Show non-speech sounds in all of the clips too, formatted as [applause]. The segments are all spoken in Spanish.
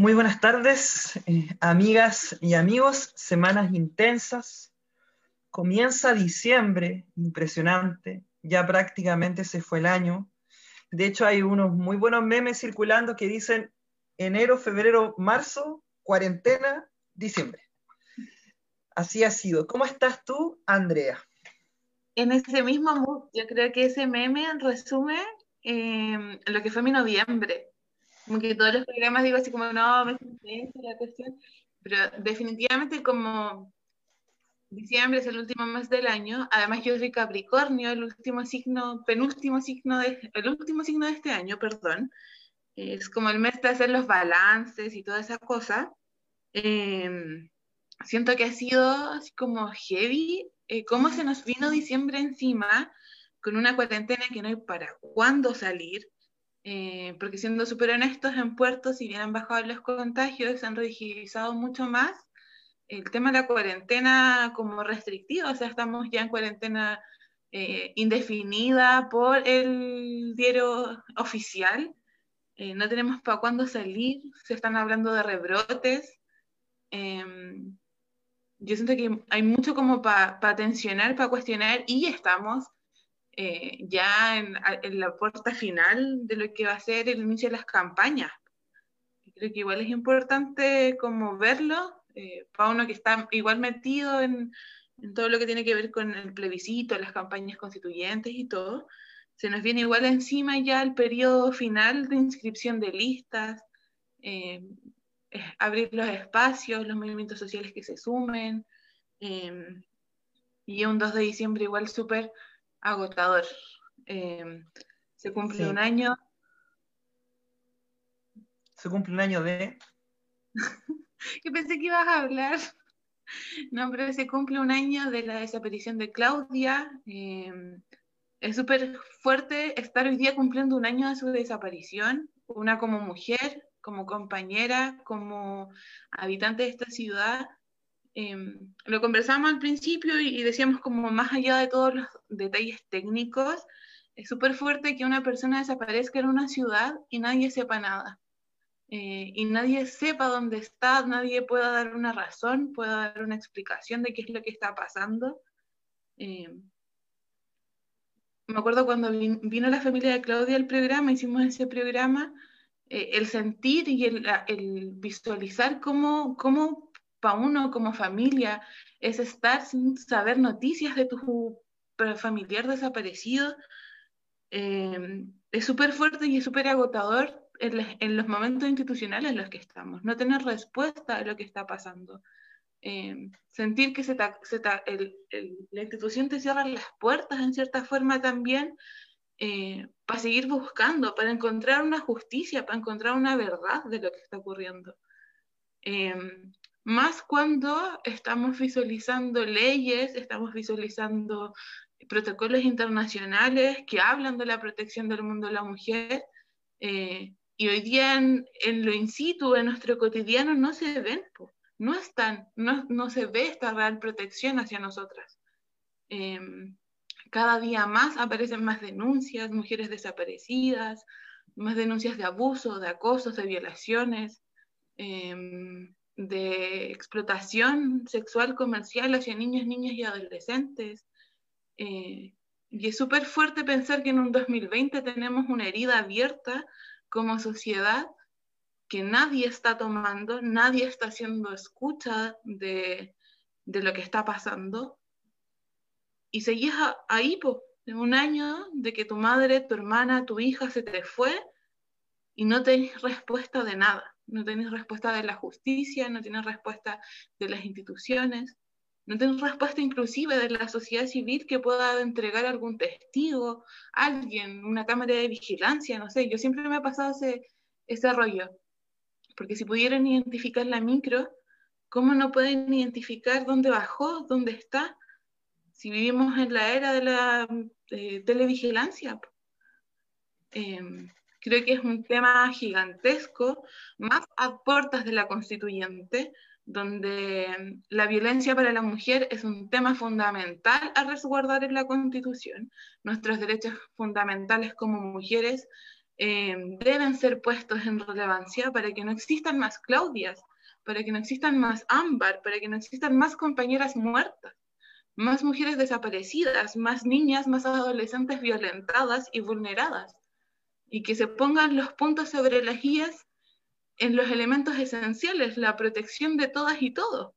Muy buenas tardes, eh, amigas y amigos. Semanas intensas. Comienza diciembre, impresionante. Ya prácticamente se fue el año. De hecho, hay unos muy buenos memes circulando que dicen enero, febrero, marzo, cuarentena, diciembre. Así ha sido. ¿Cómo estás tú, Andrea? En ese mismo mood, yo creo que ese meme resume eh, lo que fue mi noviembre como que todos los programas digo así como, no, me siento la cuestión, pero definitivamente como diciembre es el último mes del año, además yo soy Capricornio, el último signo, penúltimo signo de, el último signo de este año, perdón, es como el mes de hacer los balances y toda esa cosa. Em, siento que ha sido así como heavy, eh, cómo se nos vino diciembre encima con una cuarentena que no hay para cuándo salir, eh, porque siendo súper honestos, en Puerto, si bien han bajado los contagios, se han rigidizado mucho más el tema de la cuarentena como restrictiva, o sea, estamos ya en cuarentena eh, indefinida por el diario oficial, eh, no tenemos para cuándo salir, se están hablando de rebrotes. Em, yo siento que hay mucho como para tensionar, para cuestionar, y estamos eh, ya en, la puerta final de lo que va a ser el inicio de las campañas. Creo que igual es importante como verlo, eh, para uno que está igual metido en, todo lo que tiene que ver con el plebiscito, las campañas constituyentes y todo, se nos viene igual encima ya el periodo final de inscripción de listas, eh, abrir los espacios, los movimientos sociales que se sumen, y un 2 de diciembre igual súper agotador. Eh, se cumple un año. Se cumple un año de. [laughs] que pensé que ibas a hablar. No, pero se cumple un año de la desaparición de Claudia. Eh, es súper fuerte estar hoy día cumpliendo un año de su desaparición. Una como mujer, como compañera, como habitante de esta ciudad. Em, lo conversamos al principio y, decíamos como más allá de todos los detalles técnicos, es súper fuerte que una persona desaparezca en una ciudad y nadie sepa nada. Eh, y nadie sepa dónde está, nadie pueda dar una razón, pueda dar una explicación de qué es lo que está pasando. Em, me acuerdo cuando vino la familia de Claudia al programa, hicimos ese programa, eh, el sentir y el, el visualizar cómo, cómo para uno como familia es estar sin saber noticias de tu familiar desaparecido. Em, es súper fuerte y es súper agotador en, los momentos institucionales en los que estamos, no tener respuesta a lo que está pasando. Em, sentir que se la institución te cierra las puertas en cierta forma también eh, para seguir buscando, para encontrar una justicia, para encontrar una verdad de lo que está ocurriendo. Em, más cuando estamos visualizando leyes, estamos visualizando protocolos internacionales que hablan de la protección del mundo de la mujer, eh, y hoy día en, lo in situ, en nuestro cotidiano, no se ven, no están, no, se ve esta real protección hacia nosotras. Em, cada día más aparecen más denuncias, mujeres desaparecidas, más denuncias de abuso, de acosos, de violaciones. Em, de explotación sexual comercial hacia niños, niñas y adolescentes. Eh, y es súper fuerte pensar que en un 2020 tenemos una herida abierta como sociedad que nadie está tomando, nadie está haciendo escucha de, de lo que está pasando. Y seguís ahí, pues, en un año de que tu madre, tu hermana, tu hija se te fue y no tenés respuesta de nada no tenés respuesta de la justicia, no tienes respuesta de las instituciones, no tienes respuesta inclusive de la sociedad civil que pueda entregar algún testigo, alguien, una cámara de vigilancia, no sé, yo siempre me ha pasado ese, ese rollo, porque si pudieran identificar la micro, ¿cómo no pueden identificar dónde bajó, dónde está? Si vivimos en la era de la eh, televigilancia. Em, Creo que es un tema gigantesco, más a puertas de la constituyente, donde la violencia para la mujer es un tema fundamental a resguardar en la constitución. Nuestros derechos fundamentales como mujeres eh, deben ser puestos en relevancia para que no existan más Claudias, para que no existan más Ámbar, para que no existan más compañeras muertas, más mujeres desaparecidas, más niñas, más adolescentes violentadas y vulneradas, y que se pongan los puntos sobre las guías en los elementos esenciales, la protección de todas y todos,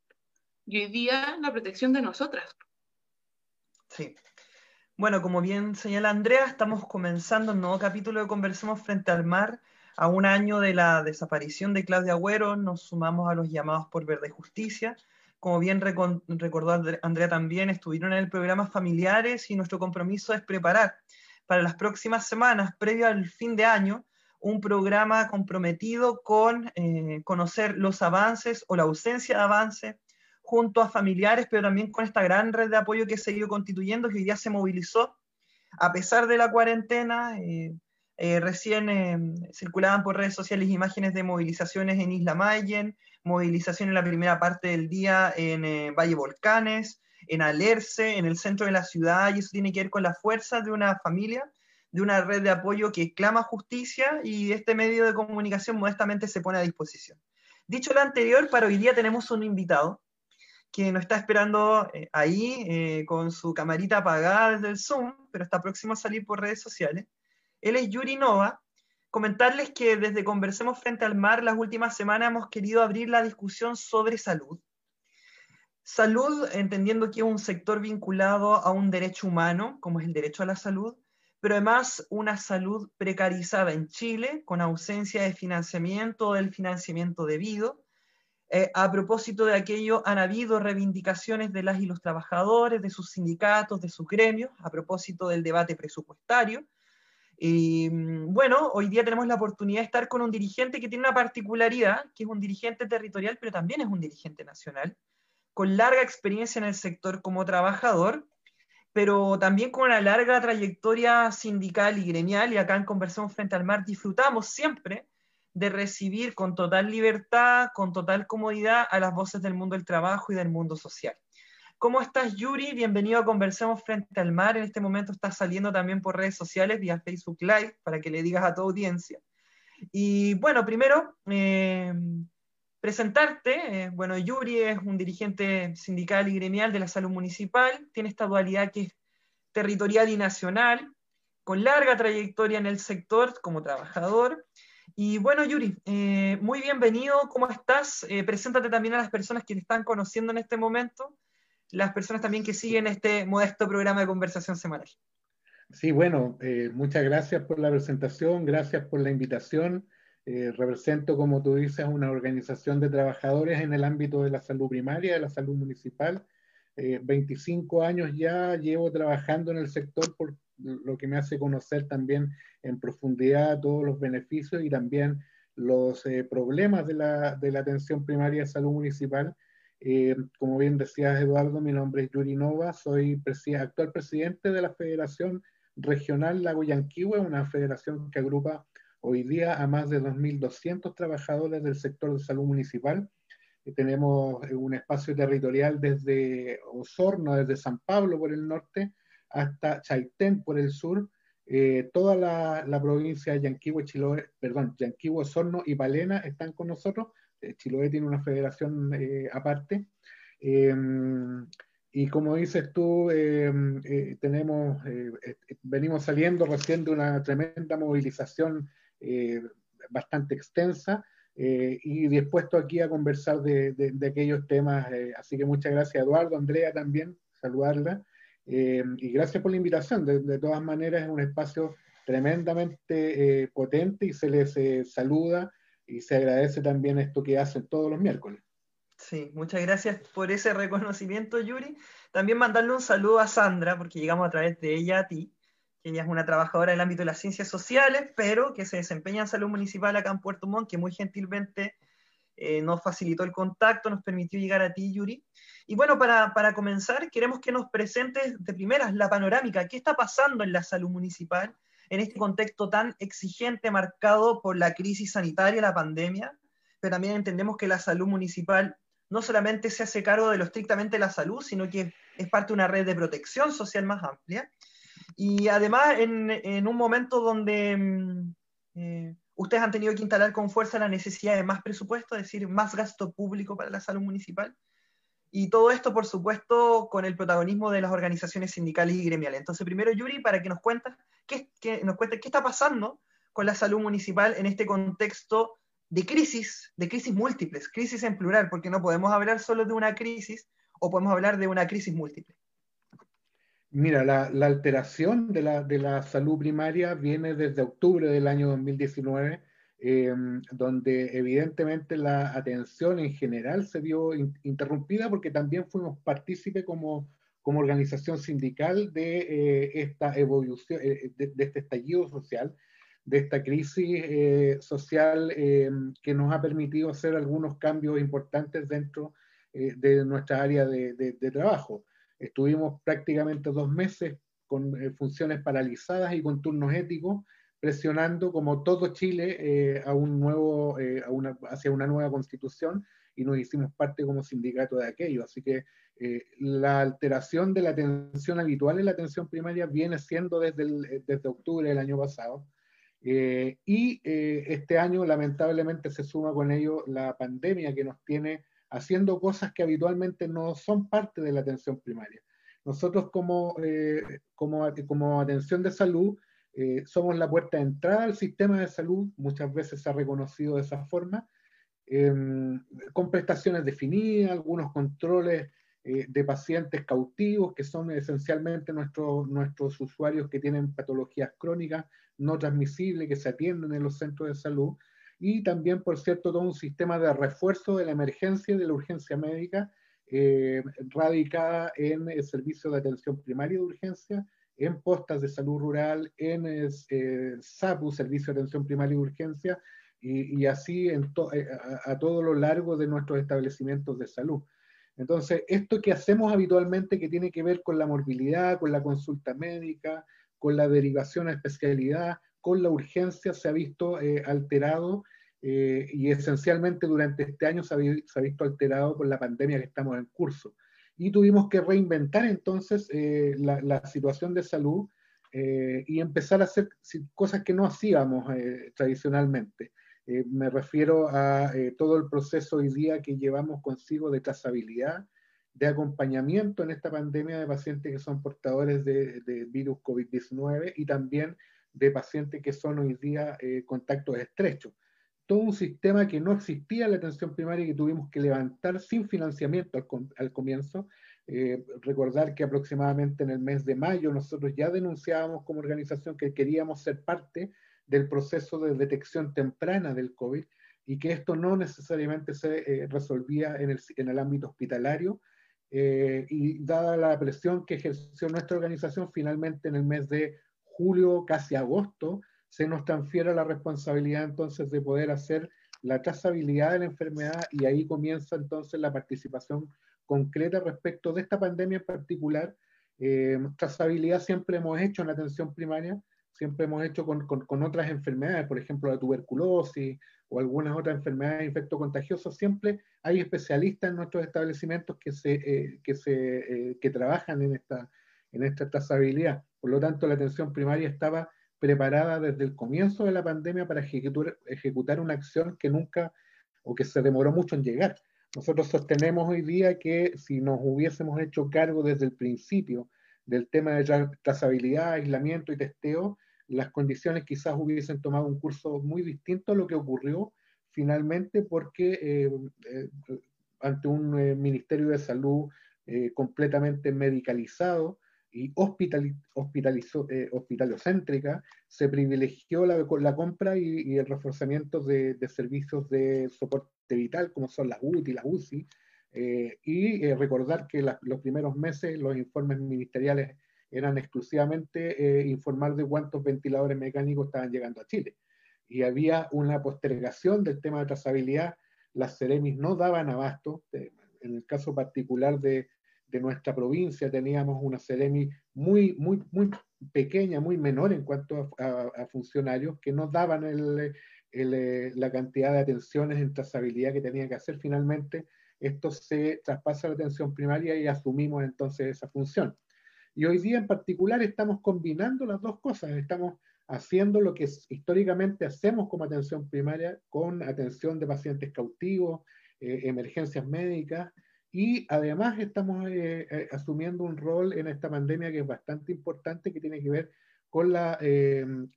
y hoy día la protección de nosotras. Sí. Bueno, como bien señala Andrea, estamos comenzando un nuevo capítulo de Conversemos frente al mar. A un año de la desaparición de Claudia Agüero, nos sumamos a los llamados por Verde Justicia. Como bien recordó Andrea también, estuvieron en el programa Familiares y nuestro compromiso es preparar para las próximas semanas, previo al fin de año, un programa comprometido con eh, conocer los avances o la ausencia de avances junto a familiares, pero también con esta gran red de apoyo que se ha ido constituyendo, que ya se movilizó a pesar de la cuarentena. Eh, eh, recién circulaban por redes sociales imágenes de movilizaciones en Isla Mayen, movilización en la primera parte del día en Valle Volcanes, en Alerce, en el centro de la ciudad, y eso tiene que ver con la fuerza de una familia de una red de apoyo que clama justicia y este medio de comunicación modestamente se pone a disposición. Dicho lo anterior, para hoy día tenemos un invitado que nos está esperando eh, ahí eh, con su camarita apagada desde el Zoom, pero está próximo a salir por redes sociales. Él es Yuri Nova. Comentarles que desde Conversemos Frente al Mar las últimas semanas hemos querido abrir la discusión sobre salud. Salud, entendiendo que es un sector vinculado a un derecho humano, como es el derecho a la salud, pero además una salud precarizada en Chile, con ausencia de financiamiento o del financiamiento debido. Eh, a propósito de aquello, han habido reivindicaciones de las y los trabajadores, de sus sindicatos, de sus gremios, a propósito del debate presupuestario. Y mm, bueno, hoy día tenemos la oportunidad de estar con un dirigente que tiene una particularidad, que es un dirigente territorial, pero también es un dirigente nacional, con larga experiencia en el sector como trabajador pero también con una larga trayectoria sindical y gremial, y acá en Conversamos Frente al Mar disfrutamos siempre de recibir con total libertad, con total comodidad a las voces del mundo del trabajo y del mundo social. ¿Cómo estás, Yuri? Bienvenido a Conversemos Frente al Mar. En este momento estás saliendo también por redes sociales, vía Facebook Live, para que le digas a tu audiencia. Y bueno, primero, eh, presentarte. Eh, bueno, Yuri es un dirigente sindical y gremial de la salud municipal, tiene esta dualidad que es territorial y nacional, con larga trayectoria en el sector como trabajador. Y bueno, Yuri, eh, muy bienvenido, ¿cómo estás? Eh, preséntate también a las personas que te están conociendo en este momento, las personas también que siguen este modesto programa de conversación semanal. Sí, bueno, muchas gracias por la presentación, gracias por la invitación. Eh, represento, como tú dices, una organización de trabajadores en el ámbito de la salud primaria, de la salud municipal. 25 eh, años ya llevo trabajando en el sector, por lo que me hace conocer también en profundidad todos los beneficios y también los eh, problemas de la, de la, atención primaria de salud municipal. como bien decías, Eduardo, mi nombre es Yuri Nova, soy actual presidente de la Federación Regional Lago Yanquihue, una federación que agrupa hoy día a más de 2.200 trabajadores del sector de salud municipal. Eh, tenemos eh, un espacio territorial desde Osorno, desde San Pablo por el norte, hasta Chaitén por el sur, eh, toda la, provincia de Yanquihue, Chiloé, perdón, Yanquihue, Osorno y Palena están con nosotros. Chiloé tiene una federación aparte. Em, y como dices tú, em, tenemos, venimos saliendo recién de una tremenda movilización eh, bastante extensa eh, y dispuesto aquí a conversar de, de, aquellos temas. Eh, así que muchas gracias, Eduardo, Andrea también, saludarla. y gracias por la invitación. De, todas maneras, es un espacio tremendamente potente y se les saluda y se agradece también esto que hacen todos los miércoles. Sí, muchas gracias por ese reconocimiento, Yuri. También mandarle un saludo a Sandra, porque llegamos a través de ella a ti que ella es una trabajadora del ámbito de las ciencias sociales, pero que se desempeña en salud municipal acá en Puerto Montt, que muy gentilmente eh, nos facilitó el contacto, nos permitió llegar a ti, Yuri. Y bueno, para, para, comenzar, queremos que nos presentes de primeras la panorámica, qué está pasando en la salud municipal en este contexto tan exigente marcado por la crisis sanitaria, la pandemia, pero también entendemos que la salud municipal no solamente se hace cargo de lo estrictamente la salud, sino que es parte de una red de protección social más amplia. Y además, en, un momento donde mm, Eh, ustedes han tenido que instalar con fuerza la necesidad de más presupuesto, es decir, más gasto público para la salud municipal. Y todo esto, por supuesto, con el protagonismo de las organizaciones sindicales y gremiales. Entonces, primero, Yuri, para que nos cuentes qué, nos cuente qué está pasando con la salud municipal en este contexto de crisis, de crisis múltiples, crisis en plural, porque no podemos hablar solo de una crisis o podemos hablar de una crisis múltiple. Mira, la, alteración de la, de la, salud primaria viene desde octubre del año 2019, em, donde evidentemente la atención en general se vio interrumpida porque también fuimos partícipe como, como organización sindical de eh, esta evolución, eh, de, este estallido social, de esta crisis eh, social em, que nos ha permitido hacer algunos cambios importantes dentro de nuestra área de, de trabajo. Estuvimos prácticamente dos meses con eh, funciones paralizadas y con turnos éticos, presionando como todo Chile eh, a un nuevo, eh, hacia una nueva constitución y nos hicimos parte como sindicato de aquello. Así que la alteración de la atención habitual en la atención primaria viene siendo desde, desde octubre del año pasado. y este año lamentablemente se suma con ello la pandemia que nos tiene haciendo cosas que habitualmente no son parte de la atención primaria. Nosotros como, eh, como, como, atención de salud eh, somos la puerta de entrada al sistema de salud, muchas veces se ha reconocido de esa forma, em, con prestaciones definidas, algunos controles eh, de pacientes cautivos, que son esencialmente nuestros, nuestros usuarios que tienen patologías crónicas no transmisibles, que se atienden en los centros de salud, y también, por cierto, todo un sistema de refuerzo de la emergencia y de la urgencia médica eh, radicada en el servicio de atención primaria de urgencia, en postas de salud rural, en eh, SAPU, Servicio de Atención Primaria de Urgencia, y, así en eh, a, a, todo lo largo de nuestros establecimientos de salud. Entonces, esto que hacemos habitualmente que tiene que ver con la morbilidad, con la consulta médica, con la derivación a especialidad, con la urgencia, se ha visto alterado eh, y esencialmente durante este año se ha, visto alterado por la pandemia que estamos en curso. Y tuvimos que reinventar entonces eh, la, situación de salud eh, y empezar a hacer cosas que no hacíamos tradicionalmente. me refiero a todo el proceso hoy día que llevamos consigo de trazabilidad, de acompañamiento en esta pandemia de pacientes que son portadores de, de virus COVID-19 y también de pacientes que son hoy día contactos estrechos todo un sistema que no existía en la atención primaria y que tuvimos que levantar sin financiamiento al, comienzo. Eh, recordar que aproximadamente en el mes de mayo nosotros ya denunciábamos como organización que queríamos ser parte del proceso de detección temprana del COVID y que esto no necesariamente se eh, resolvía en el, en el, ámbito hospitalario. Eh, y dada la presión que ejerció nuestra organización, finalmente en el mes de julio, casi agosto, se nos transfiere la responsabilidad entonces de poder hacer la trazabilidad de la enfermedad y ahí comienza entonces la participación concreta respecto de esta pandemia en particular. Eh, trazabilidad siempre hemos hecho en la atención primaria, siempre hemos hecho con, con, otras enfermedades, por ejemplo la tuberculosis o algunas otras enfermedades infectocontagiosas, siempre hay especialistas en nuestros establecimientos que, se, eh, que, se, eh, que trabajan en esta, en esta trazabilidad. Por lo tanto, la atención primaria estaba preparada desde el comienzo de la pandemia para ejecutar, ejecutar una acción que nunca o que se demoró mucho en llegar. Nosotros sostenemos hoy día que si nos hubiésemos hecho cargo desde el principio del tema de trazabilidad, aislamiento y testeo, las condiciones quizás hubiesen tomado un curso muy distinto a lo que ocurrió finalmente porque eh, eh, ante un eh, Ministerio de Salud completamente medicalizado, y hospital, hospitalizó, eh, hospitalocéntrica, se privilegió la, la compra y, el reforzamiento de, de, servicios de soporte vital, como son las UTI, las UCI, eh, y eh, recordar que los primeros meses los informes ministeriales eran exclusivamente informar de cuántos ventiladores mecánicos estaban llegando a Chile. Y había una postergación del tema de trazabilidad, las Ceremis no daban abasto, en el caso particular de, de nuestra provincia teníamos una Ceremi muy, muy, muy pequeña, muy menor en cuanto a, funcionarios que no daban eh, la cantidad de atenciones en trazabilidad que tenían que hacer. Finalmente, esto se traspasa a la atención primaria y asumimos entonces esa función. Y hoy día en particular estamos combinando las dos cosas. Estamos haciendo lo que históricamente hacemos como atención primaria, con atención de pacientes cautivos, eh, emergencias médicas, y además estamos eh, eh, asumiendo un rol en esta pandemia que es bastante importante, que tiene que ver con la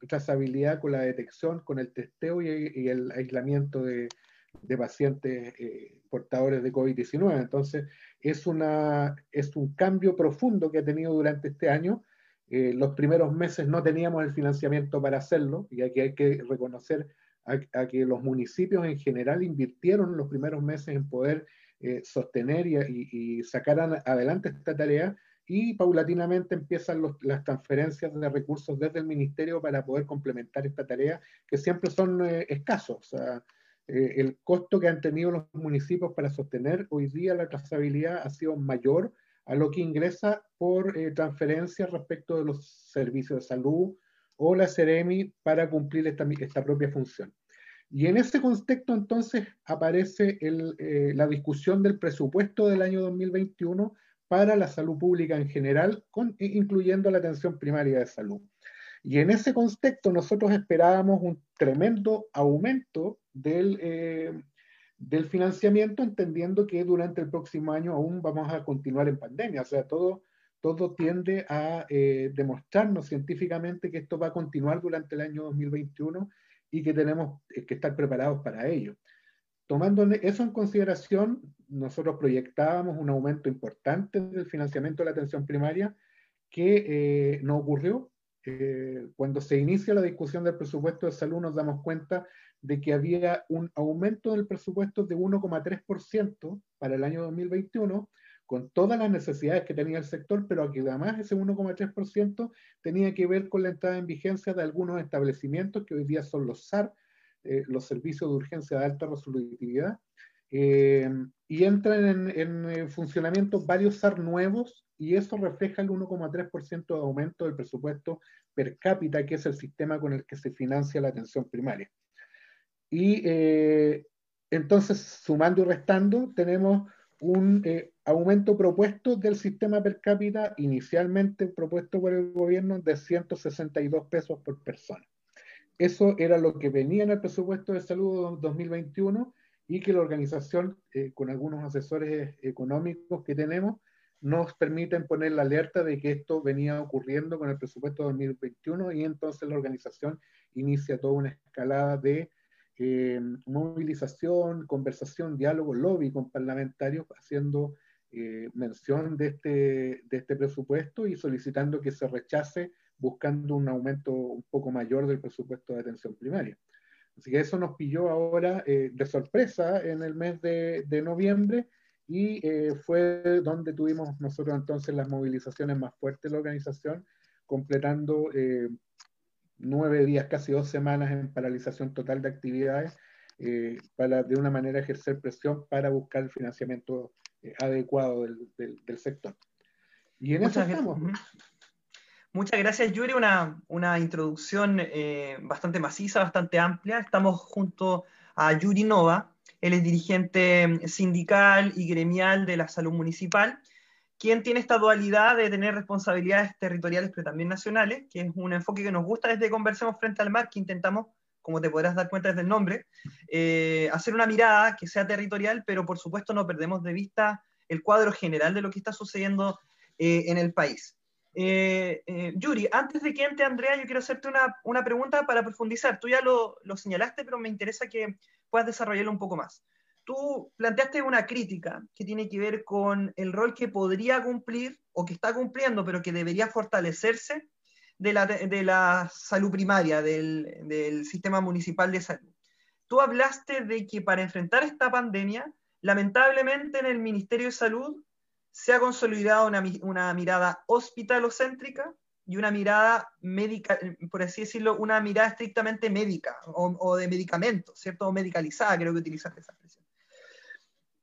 trazabilidad, con la detección, con el testeo y, el aislamiento de, de pacientes portadores de COVID-19. Entonces, es, una, es un cambio profundo que ha tenido durante este año eh, los primeros meses no teníamos el financiamiento para hacerlo y aquí hay que reconocer a, que los municipios en general invirtieron los primeros meses en poder eh, sostener y, sacar adelante esta tarea y paulatinamente empiezan las transferencias de recursos desde el ministerio para poder complementar esta tarea que siempre son eh, escasos. el costo que han tenido los municipios para sostener hoy día la trazabilidad ha sido mayor a lo que ingresa por eh, transferencia respecto de los servicios de salud o la CEREMI para cumplir esta propia función. Y en ese contexto entonces aparece el, eh, la discusión del presupuesto del año 2021 para la salud pública en general, con, incluyendo la atención primaria de salud. Y en ese contexto nosotros esperábamos un tremendo aumento del, eh, del financiamiento, entendiendo que durante el próximo año aún vamos a continuar en pandemia. O sea, todo, todo tiende a eh, demostrarnos científicamente que esto va a continuar durante el año 2021 y que tenemos que estar preparados para ello. Tomando eso en consideración, nosotros proyectábamos un aumento importante del financiamiento de la atención primaria que eh, no ocurrió. Eh, cuando se inicia la discusión del presupuesto de salud nos damos cuenta de que había un aumento del presupuesto de 1,3% para el año 2021, con todas las necesidades que tenía el sector, pero aquí además ese 1,3% tenía que ver con la entrada en vigencia de algunos establecimientos que hoy día son los SAR, eh, los servicios de urgencia de alta resolutividad, eh, y entran en, en, funcionamiento varios SAR nuevos y eso refleja el 1,3% de aumento del presupuesto per cápita, que es el sistema con el que se financia la atención primaria. Y eh, entonces, sumando y restando, tenemos un eh, aumento propuesto del sistema per cápita, inicialmente propuesto por el gobierno, de 162 pesos por persona. Eso era lo que venía en el presupuesto de salud 2021 y que la organización, eh, con algunos asesores económicos que tenemos, nos permiten poner la alerta de que esto venía ocurriendo con el presupuesto 2021 y entonces la organización inicia toda una escalada de eh, movilización, conversación, diálogo, lobby con parlamentarios haciendo eh, mención de este, de este presupuesto y solicitando que se rechace buscando un aumento un poco mayor del presupuesto de atención primaria. Así que eso nos pilló ahora eh, de sorpresa en el mes de, de noviembre y fue donde tuvimos nosotros entonces las movilizaciones más fuertes de la organización, completando nueve días, casi dos semanas en paralización total de actividades eh, para de una manera ejercer presión para buscar el financiamiento eh, adecuado del, del, sector. Y en Muchas eso estamos. Muchas gracias, Yuri. Una, una introducción eh, bastante maciza, bastante amplia. Estamos junto a Yuri Nova. Él es dirigente sindical y gremial de la salud municipal quien tiene esta dualidad de tener responsabilidades territoriales pero también nacionales, que es un enfoque que nos gusta desde Conversemos Frente al Mar, que intentamos, como te podrás dar cuenta desde el nombre, eh, hacer una mirada que sea territorial, pero por supuesto no perdemos de vista el cuadro general de lo que está sucediendo eh, en el país. Eh, Yuri, antes de que entre Andrea, yo quiero hacerte una, una pregunta para profundizar. Tú ya lo, lo señalaste, pero me interesa que puedas desarrollarlo un poco más tú planteaste una crítica que tiene que ver con el rol que podría cumplir o que está cumpliendo, pero que debería fortalecerse de la, de la salud primaria, del, del, sistema municipal de salud. Tú hablaste de que para enfrentar esta pandemia, lamentablemente en el Ministerio de Salud se ha consolidado una, una mirada hospitalocéntrica y una mirada médica, por así decirlo, una mirada estrictamente médica o, o de medicamentos, ¿cierto? O medicalizada, creo que utilizaste esa expresión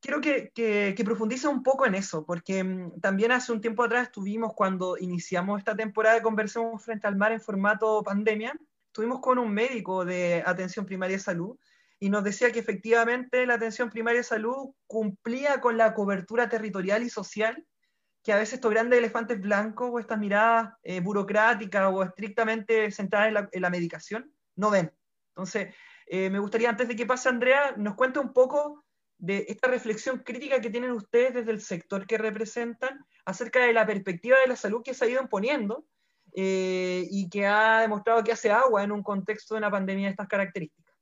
quiero que, que, profundice un poco en eso, porque mm, también hace un tiempo atrás estuvimos cuando iniciamos esta temporada de Conversemos Frente al Mar en formato pandemia, estuvimos con un médico de atención primaria de salud y nos decía que efectivamente la atención primaria de salud cumplía con la cobertura territorial y social que a veces estos grandes elefantes blancos o estas miradas eh, burocráticas o estrictamente centradas en la, medicación no ven. Entonces, eh, me gustaría, antes de que pase Andrea, nos cuente un poco de esta reflexión crítica que tienen ustedes desde el sector que representan acerca de la perspectiva de la salud que se ha ido imponiendo eh, y que ha demostrado que hace agua en un contexto de una pandemia de estas características.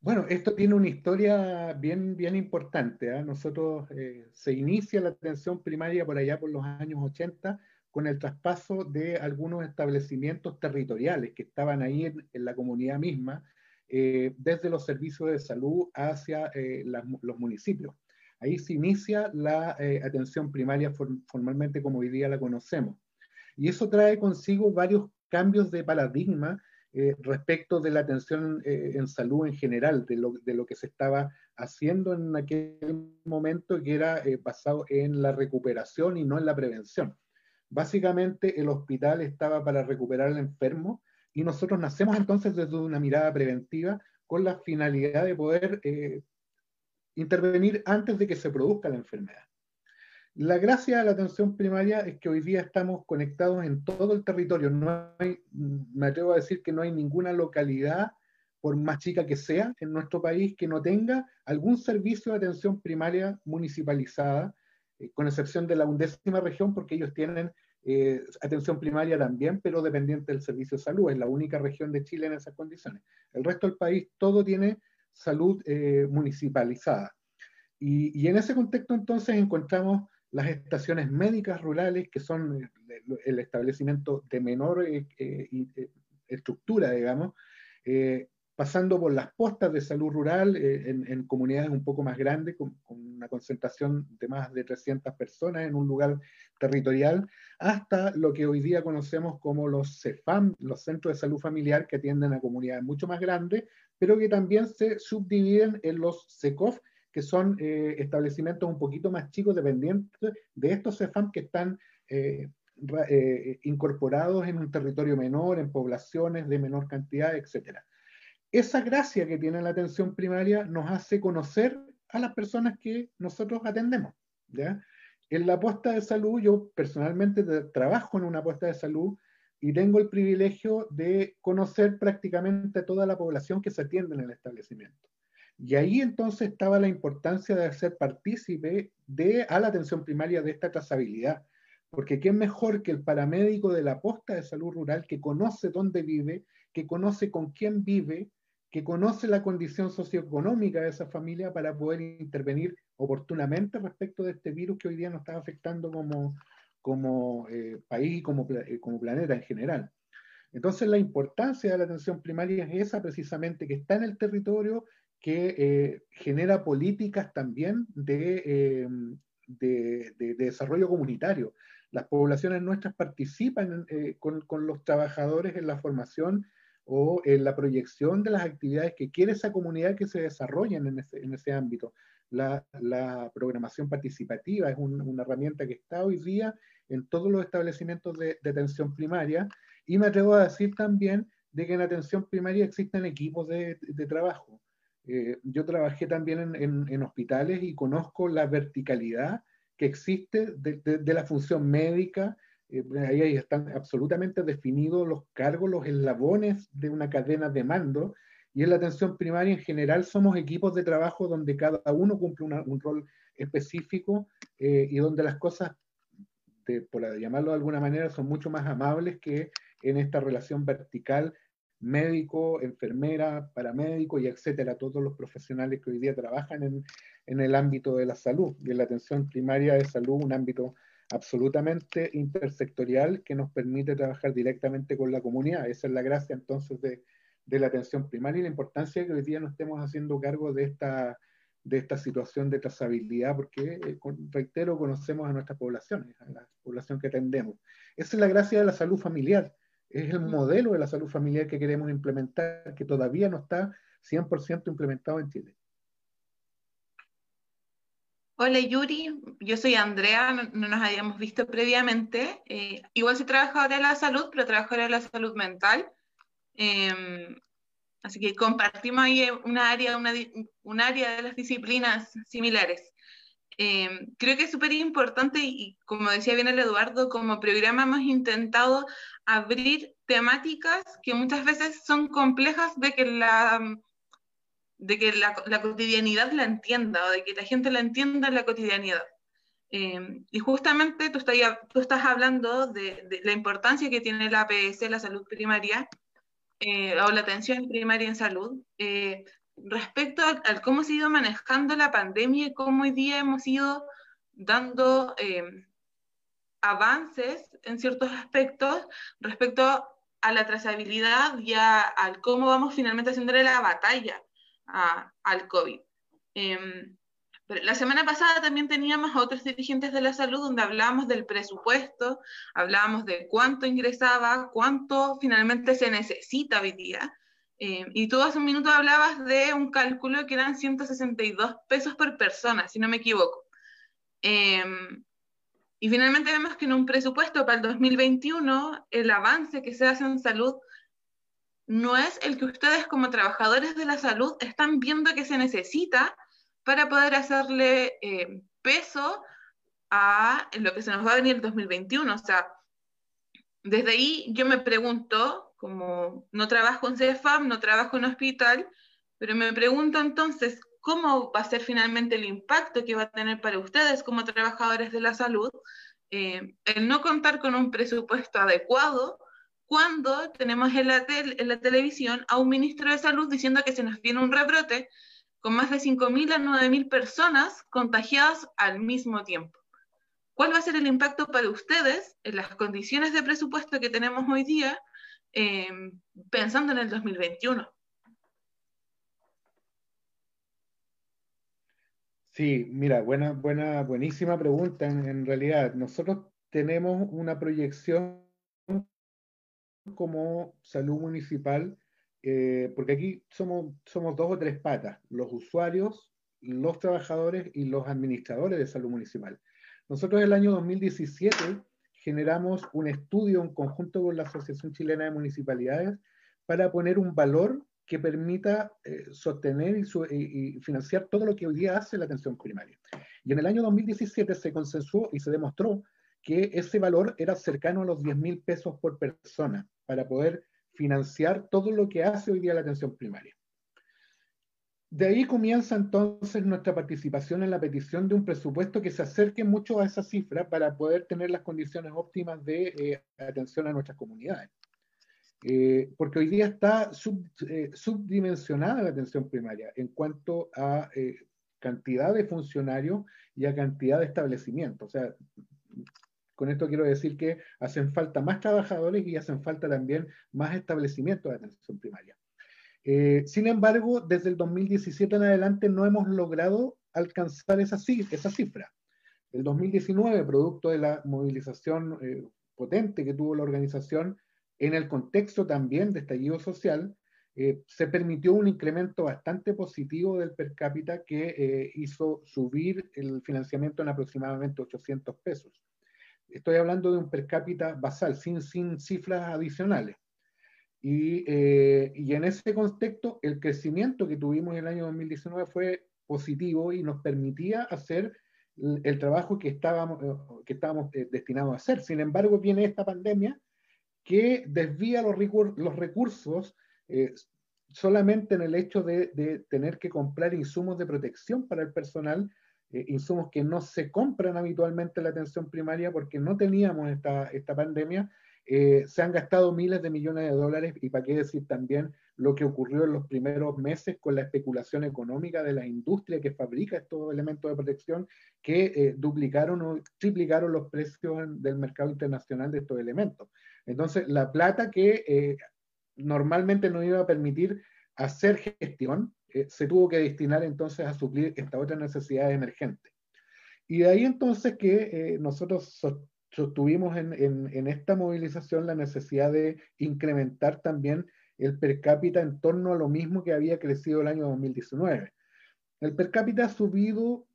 Bueno, esto tiene una historia bien, bien importante. ¿ah? Nosotros eh, se inicia la atención primaria por allá por los años 80 con el traspaso de algunos establecimientos territoriales que estaban ahí en, la comunidad misma, eh, desde los servicios de salud hacia eh, los municipios. Ahí se inicia la atención primaria formalmente como hoy día la conocemos. Y eso trae consigo varios cambios de paradigma eh, respecto de la atención eh, en salud en general, de lo, de lo, que se estaba haciendo en aquel momento que era eh, basado en la recuperación y no en la prevención. Básicamente el hospital estaba para recuperar al enfermo y nosotros nacemos entonces desde una mirada preventiva con la finalidad de poder intervenir antes de que se produzca la enfermedad. La gracia de la atención primaria es que hoy día estamos conectados en todo el territorio. No hay, me atrevo a decir que no hay ninguna localidad, por más chica que sea, en nuestro país que no tenga algún servicio de atención primaria municipalizada, eh, con excepción de la undécima región, porque ellos tienen eh, atención primaria también, pero dependiente del servicio de salud. Es la única región de Chile en esas condiciones. El resto del país todo tiene salud eh, municipalizada. Y, y, en ese contexto entonces encontramos las estaciones médicas rurales, que son eh, el establecimiento de menor estructura, digamos, pasando por las postas de salud rural en, comunidades un poco más grandes, con, una concentración de más de 300 personas en un lugar territorial, hasta lo que hoy día conocemos como los CEFAM, los centros de salud familiar, que atienden a comunidades mucho más grandes, pero que también se subdividen en los SECOF, que son eh, establecimientos un poquito más chicos, dependientes de estos CEFAM que están eh, eh, incorporados en un territorio menor, en poblaciones de menor cantidad, etc. Esa gracia que tiene la atención primaria nos hace conocer a las personas que nosotros atendemos. ¿ya? En la posta de salud, yo personalmente trabajo en una posta de salud y tengo el privilegio de conocer prácticamente toda la población que se atiende en el establecimiento. Y ahí entonces estaba la importancia de ser partícipe de, a la atención primaria de esta trazabilidad, porque qué mejor que el paramédico de la posta de salud rural que conoce dónde vive, que conoce con quién vive, que conoce la condición socioeconómica de esa familia para poder intervenir oportunamente respecto de este virus que hoy día nos está afectando como, como eh, país y como, eh, como planeta en general. Entonces la importancia de la atención primaria es esa precisamente, que está en el territorio, que eh, genera políticas también eh, de, de, desarrollo comunitario. Las poblaciones nuestras participan eh, con, con, los trabajadores en la formación o en la proyección de las actividades que quiere esa comunidad que se desarrollen en ese, en ese ámbito. La, la, programación participativa es una herramienta que está hoy día en todos los establecimientos de, de atención primaria y me atrevo a decir también de que en atención primaria existen equipos de, de trabajo eh, yo trabajé también en, hospitales y conozco la verticalidad que existe de, la función médica. Eh, ahí están absolutamente definidos los cargos, los eslabones de una cadena de mando. Y en la atención primaria en general somos equipos de trabajo donde cada uno cumple un rol específico eh, y donde las cosas, por llamarlo de alguna manera, son mucho más amables que en esta relación vertical médico, enfermera, paramédico y etcétera, todos los profesionales que hoy día trabajan en, en, el ámbito de la salud y en la atención primaria de salud, un ámbito absolutamente intersectorial que nos permite trabajar directamente con la comunidad. Esa es la gracia entonces de, de la atención primaria y la importancia de que hoy día nos estemos haciendo cargo de esta, de esta situación de trazabilidad, porque, eh, reitero, conocemos a nuestras poblaciones, a la población que atendemos. Esa es la gracia de la salud familiar, es el modelo de la salud familiar que queremos implementar, que todavía no está 100% implementado en Chile. Hola Yuri, yo soy Andrea, no, nos habíamos visto previamente. Eh, igual soy trabajadora de la salud, pero trabajadora de la salud mental. Em, así que compartimos ahí un área, una, un área de las disciplinas similares. Eh, creo que es súper importante y, como decía bien el Eduardo, como programa hemos intentado abrir temáticas que muchas veces son complejas de que la, de que la, cotidianidad la entienda o de que la gente la entienda en la cotidianidad. Eh, y justamente tú estás, hablando de, la importancia que tiene la APS, la salud primaria, eh, o la atención primaria en salud, eh, respecto a, cómo se ha ido manejando la pandemia y cómo hoy día hemos ido dando avances en ciertos aspectos respecto a la trazabilidad y al cómo vamos finalmente haciendo la batalla al COVID. Em, la semana pasada también teníamos a otros dirigentes de la salud donde hablábamos del presupuesto, hablábamos de cuánto ingresaba, cuánto finalmente se necesita hoy día. Em, y tú hace un minuto hablabas de un cálculo que eran 162 pesos por persona, si no me equivoco. Em, y finalmente vemos que en un presupuesto para el 2021 el avance que se hace en salud no es el que ustedes como trabajadores de la salud están viendo que se necesita para poder hacerle eh, peso a lo que se nos va a venir el 2021. O sea, desde ahí yo me pregunto, como no trabajo en CEFAM, no trabajo en hospital, pero me pregunto entonces, ¿cómo va a ser finalmente el impacto que va a tener para ustedes como trabajadores de la salud eh, el no contar con un presupuesto adecuado cuando tenemos en la, televisión a un ministro de salud diciendo que se nos viene un rebrote con más de 5.000 a 9.000 personas contagiadas al mismo tiempo. ¿Cuál va a ser el impacto para ustedes en las condiciones de presupuesto que tenemos hoy día em, pensando en el 2021? Sí, mira, buena, buena, buenísima pregunta. en realidad, nosotros tenemos una proyección como salud municipal, eh, porque aquí somos, somos dos o tres patas, los usuarios, los trabajadores y los administradores de salud municipal. Nosotros el año 2017 generamos un estudio en conjunto con la Asociación Chilena de Municipalidades para poner un valor que permita eh, sostener y, y, financiar todo lo que hoy día hace la atención primaria. Y en el año 2017 se consensuó y se demostró que ese valor era cercano a los 10 mil pesos por persona para poder financiar todo lo que hace hoy día la atención primaria. De ahí comienza entonces nuestra participación en la petición de un presupuesto que se acerque mucho a esa cifra para poder tener las condiciones óptimas de eh, atención a nuestras comunidades. Eh, porque hoy día está eh, subdimensionada la atención primaria en cuanto a cantidad de funcionarios y a cantidad de establecimientos. O sea, con esto quiero decir que hacen falta más trabajadores y hacen falta también más establecimientos de atención primaria. Eh, sin embargo, desde el 2017 en adelante no hemos logrado alcanzar esa, esa cifra. El 2019, producto de la movilización eh, potente que tuvo la organización, en el contexto también de estallido social, eh, se permitió un incremento bastante positivo del per cápita que hizo subir el financiamiento en aproximadamente 800 pesos estoy hablando de un per cápita basal, sin, sin cifras adicionales. Y, eh, y, en ese contexto, el crecimiento que tuvimos en el año 2019 fue positivo y nos permitía hacer el, trabajo que estábamos, eh, que estábamos eh, destinados a hacer. Sin embargo, viene esta pandemia que desvía los, recursos solamente en el hecho de, de, tener que comprar insumos de protección para el personal eh, insumos que no se compran habitualmente en la atención primaria porque no teníamos esta, esta pandemia, eh, se han gastado miles de millones de dólares y para qué decir también lo que ocurrió en los primeros meses con la especulación económica de la industria que fabrica estos elementos de protección que eh, duplicaron o triplicaron los precios del mercado internacional de estos elementos. Entonces, la plata que normalmente nos iba a permitir hacer gestión, eh, se tuvo que destinar entonces a suplir esta otra necesidad emergente. Y de ahí entonces que eh, nosotros sostuvimos en, en, esta movilización la necesidad de incrementar también el per cápita en torno a lo mismo que había crecido el año 2019. El per cápita ha subido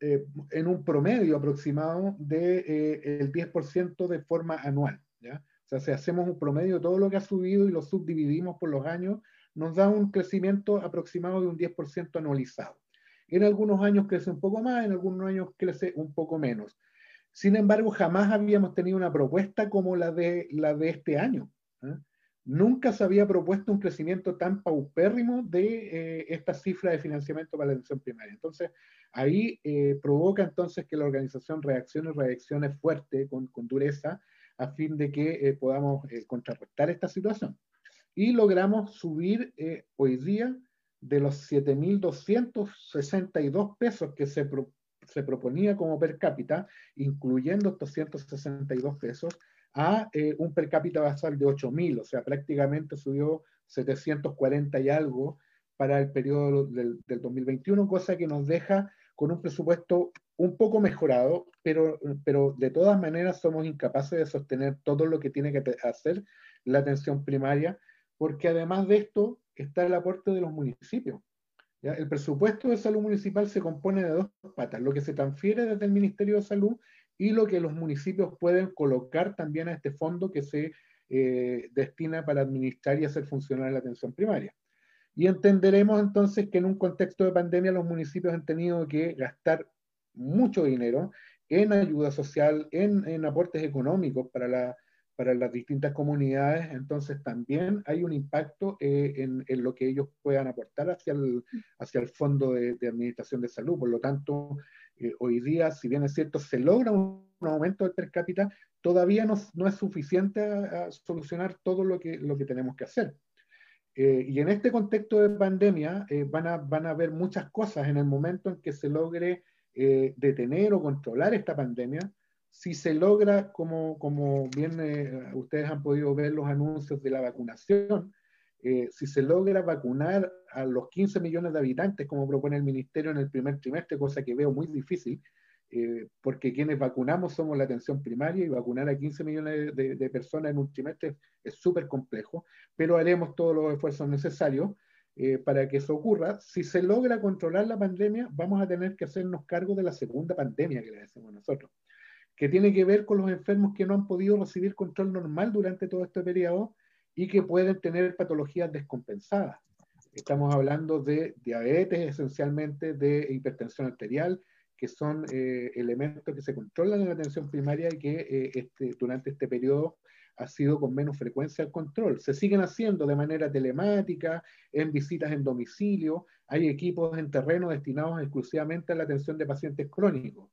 eh, en un promedio aproximado del de, el 10% de forma anual. ¿ya? O sea, si hacemos un promedio de todo lo que ha subido y lo subdividimos por los años, nos da un crecimiento aproximado de un 10% anualizado. En algunos años crece un poco más, en algunos años crece un poco menos. Sin embargo, jamás habíamos tenido una propuesta como la de, la de este año. ¿eh? Nunca se había propuesto un crecimiento tan paupérrimo de eh, esta cifra de financiamiento para la atención primaria. Entonces, ahí eh, provoca entonces que la organización reaccione, reaccione fuerte, con, con dureza, a fin de que podamos contrarrestar esta situación. Y logramos subir hoy día de los 7.262 pesos que se, se proponía como per cápita, incluyendo estos 162 pesos, a eh, un per cápita basal de 8.000, o sea, prácticamente subió 740 y algo para el periodo del, del, 2021, cosa que nos deja con un presupuesto un poco mejorado, pero, pero de todas maneras somos incapaces de sostener todo lo que tiene que hacer la atención primaria, porque además de esto está el aporte de los municipios. El presupuesto de salud municipal se compone de dos patas, lo que se transfiere desde el Ministerio de Salud y lo que los municipios pueden colocar también a este fondo que se eh, destina para administrar y hacer funcionar la atención primaria. Y entenderemos entonces que en un contexto de pandemia los municipios han tenido que gastar mucho dinero en ayuda social, en, en aportes económicos para la, para las distintas comunidades, entonces también hay un impacto eh, en, en, lo que ellos puedan aportar hacia el, hacia el Fondo de, de Administración de Salud. Por lo tanto, eh, hoy día, si bien es cierto, se logra un, un aumento del per cápita, todavía no, no es suficiente a, a, solucionar todo lo que, lo que tenemos que hacer. Eh, y en este contexto de pandemia eh, van, a, van a haber muchas cosas en el momento en que se logre detener o controlar esta pandemia si se logra, como, como bien eh, ustedes han podido ver los anuncios de la vacunación, eh, si se logra vacunar a los 15 millones de habitantes, como propone el Ministerio en el primer trimestre, cosa que veo muy difícil, eh, porque quienes vacunamos somos la atención primaria y vacunar a 15 millones de, de personas en un trimestre es súper complejo, pero haremos todos los esfuerzos necesarios eh, para que eso ocurra. Si se logra controlar la pandemia, vamos a tener que hacernos cargo de la segunda pandemia que le decimos nosotros que tiene que ver con los enfermos que no han podido recibir control normal durante todo este periodo y que pueden tener patologías descompensadas. Estamos hablando de diabetes, esencialmente de hipertensión arterial, que son eh, elementos que se controlan en la atención primaria y que eh, este, durante este periodo ha sido con menos frecuencia el control. Se siguen haciendo de manera telemática, en visitas en domicilio, hay equipos en terreno destinados exclusivamente a la atención de pacientes crónicos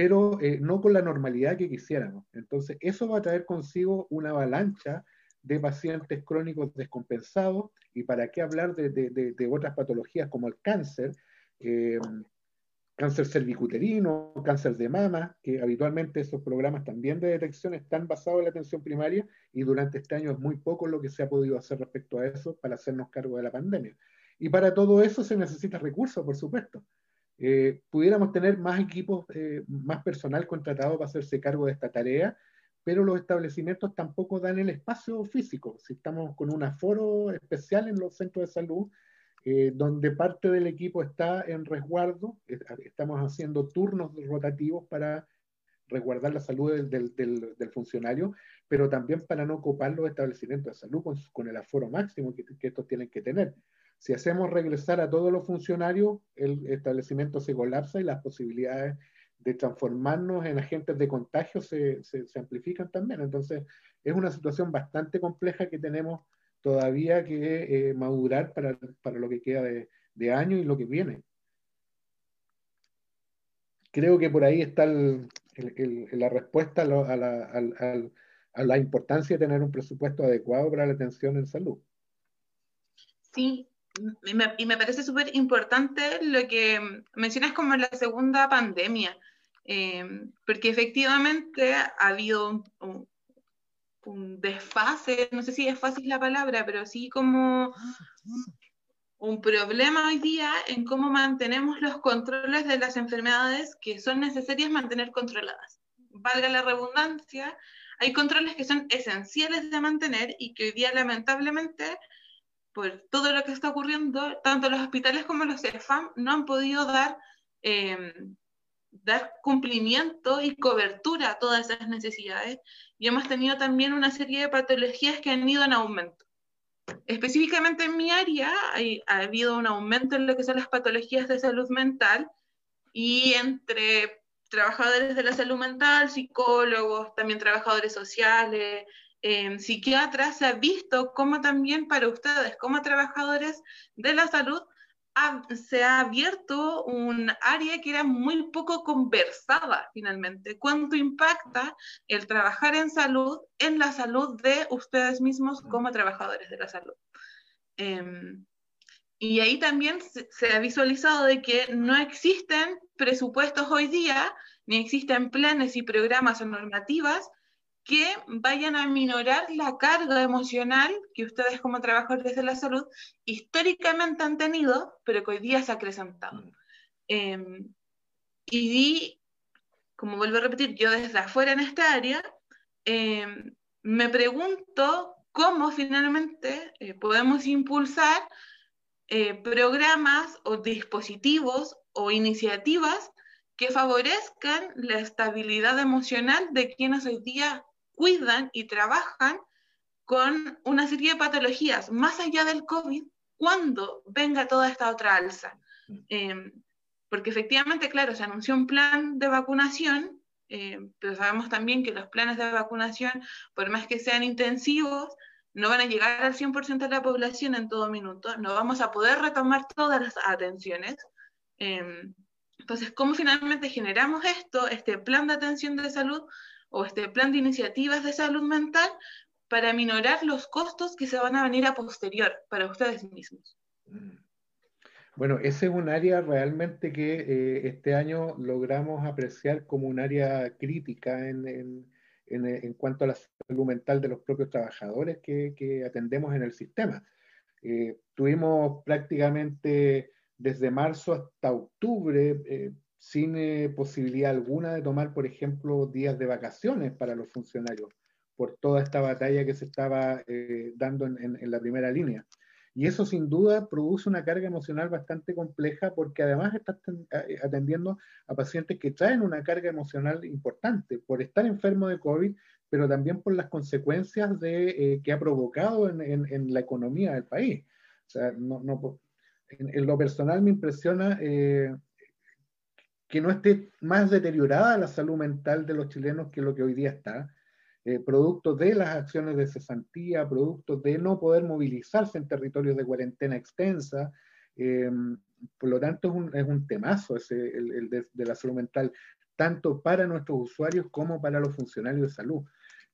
pero eh, no con la normalidad que quisiéramos. Entonces, eso va a traer consigo una avalancha de pacientes crónicos descompensados, y para qué hablar de, otras patologías como el cáncer, eh, cáncer cervicuterino, cáncer de mama, que habitualmente esos programas también de detección están basados en la atención primaria, y durante este año es muy poco lo que se ha podido hacer respecto a eso para hacernos cargo de la pandemia. Y para todo eso se necesita recursos, por supuesto. Eh, pudiéramos tener más equipos, eh, más personal contratado para hacerse cargo de esta tarea, pero los establecimientos tampoco dan el espacio físico. Si estamos con un aforo especial en los centros de salud, eh, donde parte del equipo está en resguardo, estamos haciendo turnos rotativos para resguardar la salud del, funcionario, pero también para no copar los establecimientos de salud con, el aforo máximo que estos tienen que tener. Si hacemos regresar a todos los funcionarios, el establecimiento se colapsa y las posibilidades de transformarnos en agentes de contagio se, se, amplifican también. Entonces, es una situación bastante compleja que tenemos todavía que eh, madurar para, para, lo que queda de, de, año y lo que viene. Creo que por ahí está la respuesta a, lo, a, la, a, la, importancia de tener un presupuesto adecuado para la atención en salud. Sí, y me, parece súper importante lo que mencionas como la segunda pandemia, eh, porque efectivamente ha habido un, desfase, no sé si es fácil la palabra, pero sí como un problema hoy día en cómo mantenemos los controles de las enfermedades que son necesarias mantener controladas. Valga la redundancia, hay controles que son esenciales de mantener y que hoy día lamentablemente por todo lo que está ocurriendo, tanto los hospitales como los CEFAM no han podido dar, eh, dar cumplimiento y cobertura a todas esas necesidades y hemos tenido también una serie de patologías que han ido en aumento. específicamente en mi área ha habido un aumento en lo que son las patologías de salud mental y entre trabajadores de la salud mental, psicólogos, también trabajadores sociales, eh, psiquiatras, se ha visto cómo también para ustedes, como trabajadores de la salud, se ha abierto un área que era muy poco conversada finalmente. ¿Cuánto impacta el trabajar en salud en la salud de ustedes mismos como trabajadores de la salud? Em, y ahí también se, ha visualizado de que no existen presupuestos hoy día, ni existen planes y programas o normativas que vayan a minorar la carga emocional que ustedes como trabajadores de la salud históricamente han tenido, pero que hoy día se ha acrecentado. Mm. Em, y como vuelvo a repetir, yo desde afuera en esta área, em, me pregunto cómo finalmente eh, podemos impulsar eh, programas o dispositivos o iniciativas que favorezcan la estabilidad emocional de quienes hoy día cuidan y trabajan con una serie de patologías más allá del COVID cuando venga toda esta otra alza. Em, porque efectivamente, claro, se anunció un plan de vacunación, em, pero sabemos también que los planes de vacunación, por más que sean intensivos, no van a llegar al 100% de la población en todo minuto, no vamos a poder retomar todas las atenciones. Em, entonces, ¿cómo finalmente generamos esto, este plan de atención de salud, o este plan de iniciativas de salud mental para minorar los costos que se van a venir a posterior para ustedes mismos. Mm. Bueno, ese es un área realmente que eh, este año logramos apreciar como un área crítica en, en, en, cuanto a la salud mental de los propios trabajadores que, atendemos en el sistema. Eh, tuvimos prácticamente desde marzo hasta octubre eh, sin eh, posibilidad alguna de tomar, por ejemplo, días de vacaciones para los funcionarios, por toda esta batalla que se estaba eh, dando en, la primera línea. Y eso sin duda produce una carga emocional bastante compleja porque además está eh, atendiendo a pacientes que traen una carga emocional importante por estar enfermo de COVID, pero también por las consecuencias de, que ha provocado en, la economía del país. O sea, no, no, en, lo personal me impresiona que no esté más deteriorada la salud mental de los chilenos que lo que hoy día está, eh, producto de las acciones de cesantía, producto de no poder movilizarse en territorios de cuarentena extensa. Eh, por lo tanto, es un, es un temazo ese, el, de, la salud mental, tanto para nuestros usuarios como para los funcionarios de salud.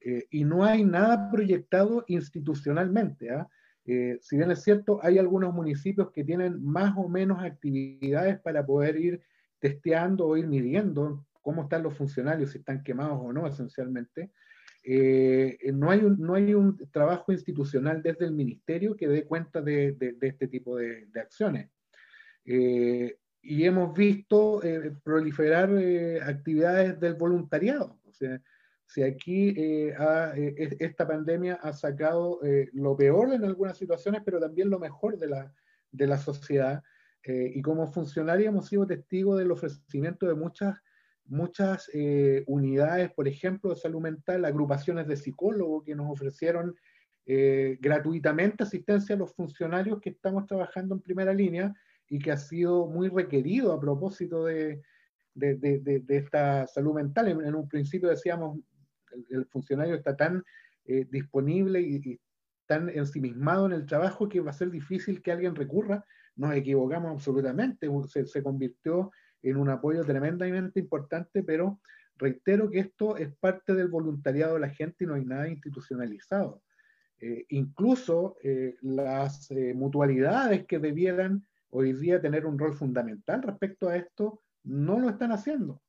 Eh, y no hay nada proyectado institucionalmente. ¿ah? si bien es cierto, hay algunos municipios que tienen más o menos actividades para poder ir testeando o ir midiendo cómo están los funcionarios, si están quemados o no, esencialmente. Eh, no, hay un, no hay un trabajo institucional desde el ministerio que dé cuenta de, de, este tipo de, de acciones. Eh, y hemos visto eh, proliferar actividades del voluntariado. O sea, si aquí esta pandemia ha sacado lo peor en algunas situaciones, pero también lo mejor de la, de la sociedad, eh, y como funcionario hemos sido testigos del ofrecimiento de muchas, muchas eh, unidades, por ejemplo, de salud mental, agrupaciones de psicólogos que nos ofrecieron eh, gratuitamente asistencia a los funcionarios que estamos trabajando en primera línea y que ha sido muy requerido a propósito de, de, de, de esta salud mental. En, un principio decíamos, el, funcionario está tan disponible y, y tan ensimismado en el trabajo que va a ser difícil que alguien recurra nos equivocamos absolutamente, se, convirtió en un apoyo tremendamente importante, pero reitero que esto es parte del voluntariado de la gente y no hay nada institucionalizado. Eh, incluso eh, las eh, mutualidades que debieran hoy día tener un rol fundamental respecto a esto, no lo están haciendo.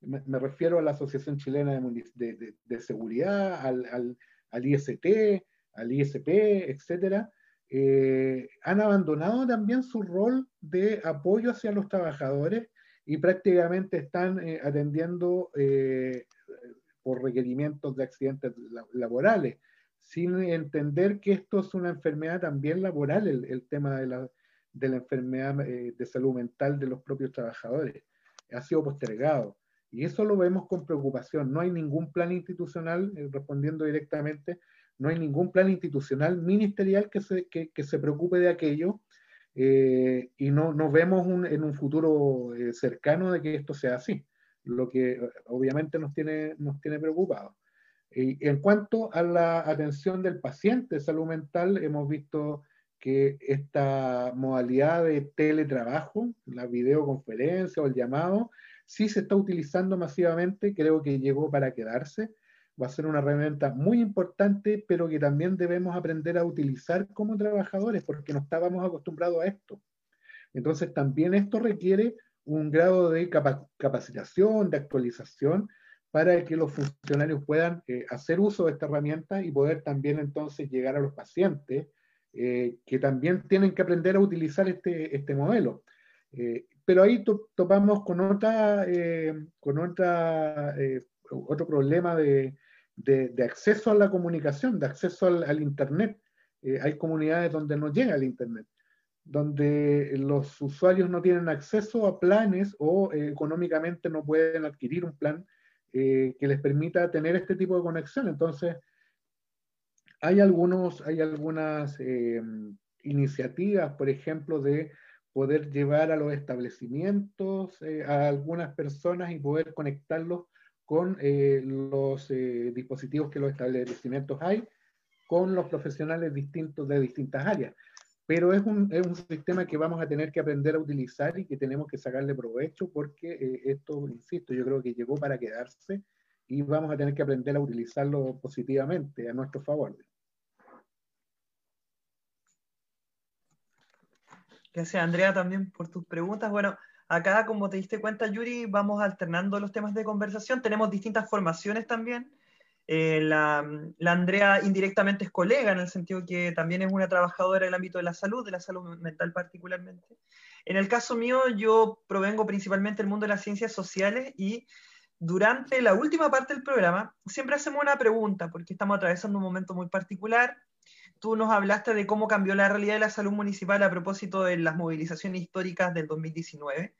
Me, refiero a la Asociación Chilena de, Seguridad, al, al, al, IST, al ISP, etcétera, eh, han abandonado también su rol de apoyo hacia los trabajadores y prácticamente están eh, atendiendo eh, por requerimientos de accidentes laborales, sin entender que esto es una enfermedad también laboral, el, tema de la, de la enfermedad de salud mental de los propios trabajadores. Ha sido postergado. Y eso lo vemos con preocupación. No hay ningún plan institucional, respondiendo directamente, no hay ningún plan institucional ministerial que se, que, se preocupe de aquello eh, y no, no vemos en un futuro eh, cercano de que esto sea así, lo que obviamente nos tiene, nos tiene preocupados. Y en cuanto a la atención del paciente de salud mental, hemos visto que esta modalidad de teletrabajo, la videoconferencia o el llamado, sí se está utilizando masivamente, creo que llegó para quedarse, va a ser una herramienta muy importante, pero que también debemos aprender a utilizar como trabajadores, porque no estábamos acostumbrados a esto. Entonces también esto requiere un grado de capacitación, de actualización, para que los funcionarios puedan eh, hacer uso de esta herramienta y poder también entonces llegar a los pacientes eh, que también tienen que aprender a utilizar este, este modelo. Eh, pero ahí topamos con, otra, con otra, otro problema de, de, acceso a la comunicación, de acceso al, Internet. hay comunidades donde no llega el Internet donde los usuarios no tienen acceso a planes o económicamente no pueden adquirir un plan eh, que les permita tener este tipo de conexión. Entonces, hay, algunos, hay algunas eh, iniciativas, por ejemplo, de poder llevar a los establecimientos eh, a algunas personas y poder conectarlos con los dispositivos que los establecimientos hay, con los profesionales distintos de distintas áreas pero es un, es un, sistema que vamos a tener que aprender a utilizar y que tenemos que sacarle provecho porque eh, esto, insisto, yo creo que llegó para quedarse y vamos a tener que aprender a utilizarlo positivamente a nuestro favor. Gracias, Andrea, también por tus preguntas. Bueno, acá, como te diste cuenta, Yuri, vamos alternando los temas de conversación. Tenemos distintas formaciones también. Eh, la, Andrea indirectamente es colega en el sentido que también es una trabajadora del ámbito de la salud, de la salud mental particularmente. En el caso mío, yo provengo principalmente del mundo de las ciencias sociales y durante la última parte del programa siempre hacemos una pregunta porque estamos atravesando un momento muy particular. Tú nos hablaste de cómo cambió la realidad de la salud municipal a propósito de las movilizaciones históricas del 2019.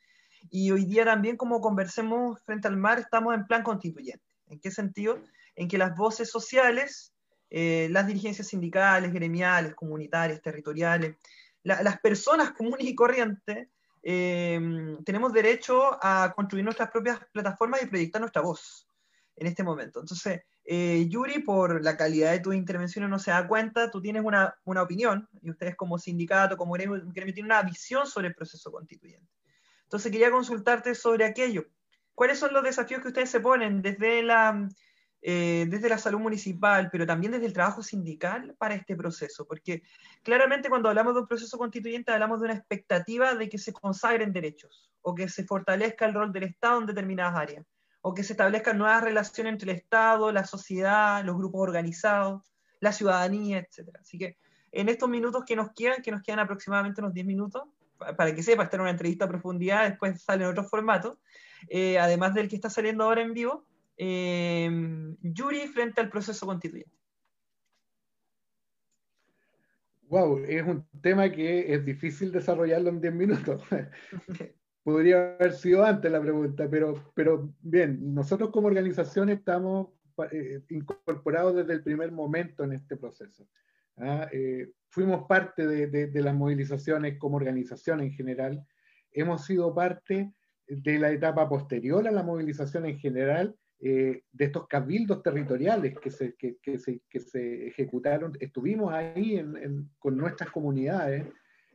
Y hoy día también, como conversemos frente al mar, estamos en plan constituyente. ¿En qué sentido? en que las voces sociales, eh, las dirigencias sindicales, gremiales, comunitarias, territoriales, las personas comunes y corrientes, eh, tenemos derecho a construir nuestras propias plataformas y proyectar nuestra voz en este momento. Entonces, eh, Yuri, por la calidad de tus intervenciones no se da cuenta, tú tienes una, una opinión, y ustedes como sindicato, como gremio, tienen una visión sobre el proceso constituyente. Entonces, quería consultarte sobre aquello. ¿Cuáles son los desafíos que ustedes se ponen desde la eh, desde la salud municipal, pero también desde el trabajo sindical para este proceso, porque claramente cuando hablamos de un proceso constituyente hablamos de una expectativa de que se consagren derechos o que se fortalezca el rol del Estado en determinadas áreas o que se establezcan nuevas relaciones entre el Estado, la sociedad, los grupos organizados, la ciudadanía, etc. Así que en estos minutos que nos quedan, que nos quedan aproximadamente unos 10 minutos, para que sepa, esta en una entrevista a profundidad, después sale en otro formato, eh, además del que está saliendo ahora en vivo, eh, Yuri frente al proceso constituyente. Wow, es un tema que es difícil desarrollarlo en 10 minutos. [laughs] Podría haber sido antes la pregunta, pero, pero bien, nosotros como organización estamos eh, incorporados desde el primer momento en este proceso. ¿ah? Eh, fuimos parte de, de, las movilizaciones como organización en general, hemos sido parte de la etapa posterior a la movilización en general eh, de estos cabildos territoriales que se, que, que se, que se ejecutaron, estuvimos ahí con nuestras comunidades,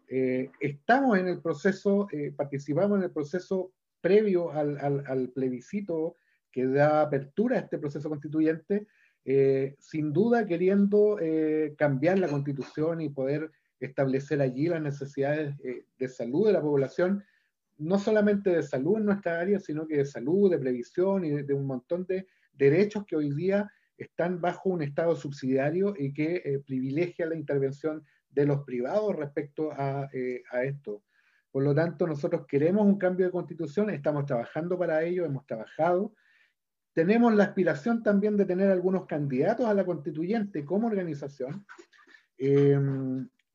eh, estamos en el proceso, eh, participamos en el proceso previo al, plebiscito que da apertura a este proceso constituyente, sin duda queriendo cambiar la constitución y poder establecer allí las necesidades de salud de la población no solamente de salud en nuestra área, sino que de salud, de previsión y de, un montón de derechos que hoy día están bajo un Estado subsidiario y que eh, privilegia la intervención de los privados respecto eh, a, esto. Por lo tanto, nosotros queremos un cambio de constitución, estamos trabajando para ello, hemos trabajado. Tenemos la aspiración también de tener algunos candidatos a la constituyente como organización. Eh,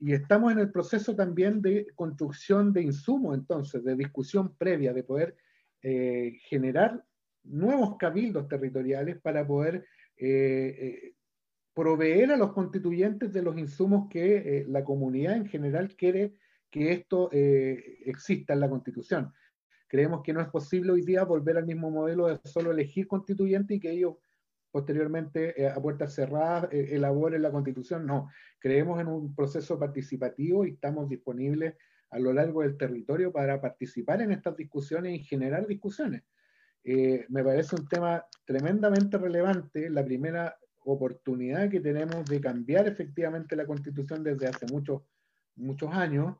y estamos en el proceso también de construcción de insumos, entonces, de discusión previa, de poder eh, generar nuevos cabildos territoriales para poder eh, proveer a los constituyentes de los insumos que la comunidad en general quiere que esto exista en la constitución. Creemos que no es posible hoy día volver al mismo modelo de solo elegir constituyentes y que ellos posteriormente a puertas cerradas elaboren la constitución. No, creemos en un proceso participativo y estamos disponibles a lo largo del territorio para participar en estas discusiones y generar discusiones. Eh, me parece un tema tremendamente relevante, la primera oportunidad que tenemos de cambiar efectivamente la constitución desde hace muchos, muchos años.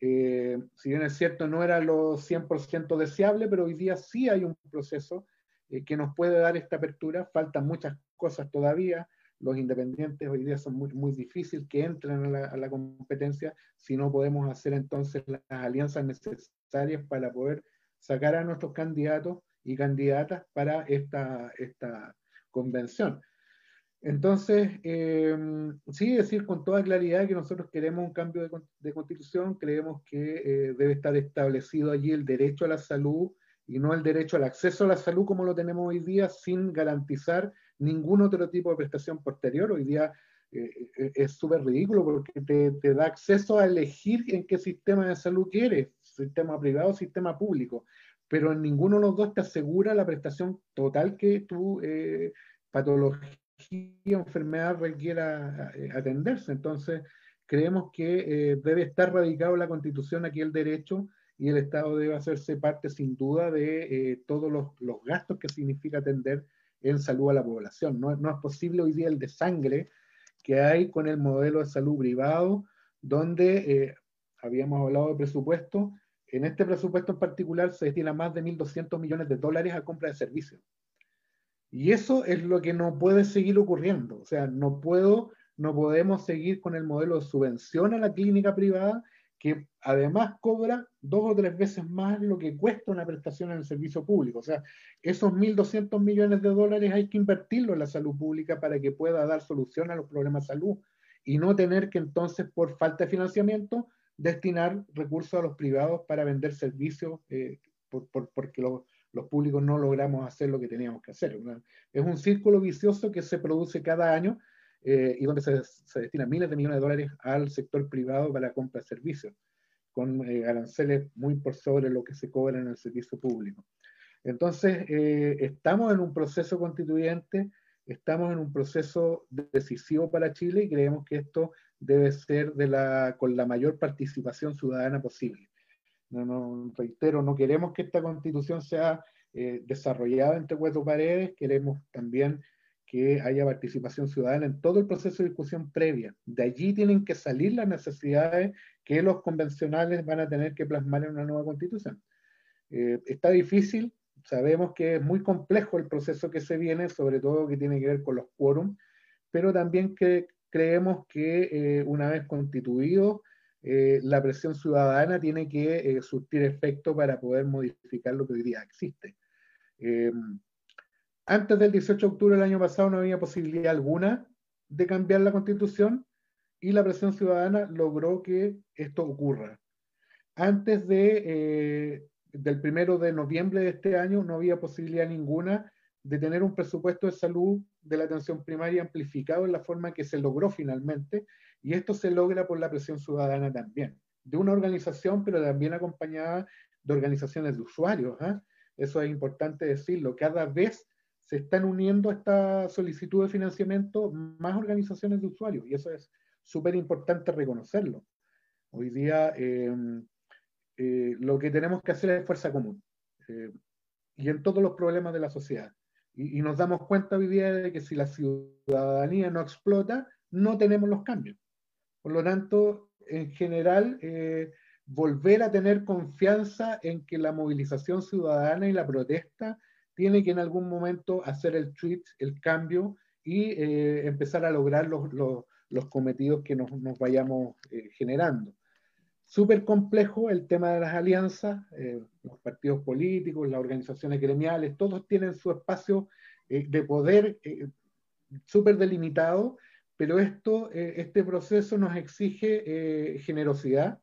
Eh, si bien es cierto, no era lo 100% deseable, pero hoy día sí hay un proceso eh, que nos puede dar esta apertura. Faltan muchas cosas todavía los independientes hoy día son muy, muy difíciles que entren a la, competencia si no podemos hacer entonces las alianzas necesarias para poder sacar a nuestros candidatos y candidatas para esta, esta convención. Entonces, eh, sí decir con toda claridad que nosotros queremos un cambio de, constitución, creemos que eh, debe estar establecido allí el derecho a la salud y no el derecho al acceso a la salud como lo tenemos hoy día sin garantizar ningún otro tipo de prestación posterior. Hoy día eh, eh, es súper ridículo porque te, da acceso a elegir en qué sistema de salud quieres, sistema privado o sistema público, pero en ninguno de los dos te asegura la prestación total que tu eh, patología enfermedad requiera atenderse. Entonces, creemos que debe estar radicado la Constitución aquí el derecho y el Estado debe hacerse parte sin duda de todos los, los gastos que significa atender en salud a la población. No, no es posible hoy día el desangre que hay con el modelo de salud privado, donde eh, habíamos hablado de presupuesto. En este presupuesto en particular se destina más de 1.200 millones de dólares a compra de servicios. Y eso es lo que no puede seguir ocurriendo. O sea, no, puedo, no podemos seguir con el modelo de subvención a la clínica privada que además cobra dos o tres veces más lo que cuesta una prestación en el servicio público. O sea, esos 1.200 millones de dólares hay que invertirlo en la salud pública para que pueda dar solución a los problemas de salud y no tener que entonces, por falta de financiamiento, destinar recursos a los privados para vender servicios eh, porque los públicos no logramos hacer lo que teníamos que hacer. Es un círculo vicioso que se produce cada año eh, y donde se, se destinan miles de millones de dólares al sector privado para compra de servicios, con eh, aranceles muy por sobre lo que se cobra en el servicio público. Entonces, eh, estamos en un proceso constituyente, estamos en un proceso decisivo para Chile y creemos que esto debe ser con la mayor participación ciudadana posible. Reitero, no queremos que esta constitución sea desarrollada entre cuatro paredes, queremos también que haya participación ciudadana en todo el proceso de discusión previa. De allí tienen que salir las necesidades que los convencionales van a tener que plasmar en una nueva constitución. Eh, está difícil, sabemos que es muy complejo el proceso que se viene, sobre todo que tiene que ver con los quórum, pero también que creemos que eh, una vez constituido, eh, la presión ciudadana tiene que surtir efecto para poder modificar lo que hoy día existe antes del 18 de octubre del año pasado no había posibilidad alguna de cambiar la constitución y la presión ciudadana logró que esto ocurra. Antes de, eh, del primero de noviembre de este año no había posibilidad ninguna de tener un presupuesto de salud de la atención primaria amplificado en la forma que se logró finalmente, y esto se logra por la presión ciudadana también, de una organización, pero también acompañada de organizaciones de usuarios. ¿ah? Eso es importante decirlo. Cada vez se están uniendo a esta solicitud de financiamiento más organizaciones de usuarios y eso es súper importante reconocerlo. Hoy día em, eh, lo que tenemos que hacer es fuerza común eh, y en todos los problemas de la sociedad. Y, y, nos damos cuenta hoy día de que si la ciudadanía no explota, no tenemos los cambios. Por lo tanto, en general, eh, volver a tener confianza en que la movilización ciudadana y la protesta tiene que en algún momento hacer el tweet, el cambio y eh, empezar a lograr los, los, cometidos que nos, nos vayamos eh, generando. Súper complejo el tema de las alianzas, los partidos políticos, las organizaciones gremiales, todos tienen su espacio de poder súper delimitado, pero esto, este proceso nos exige generosidad,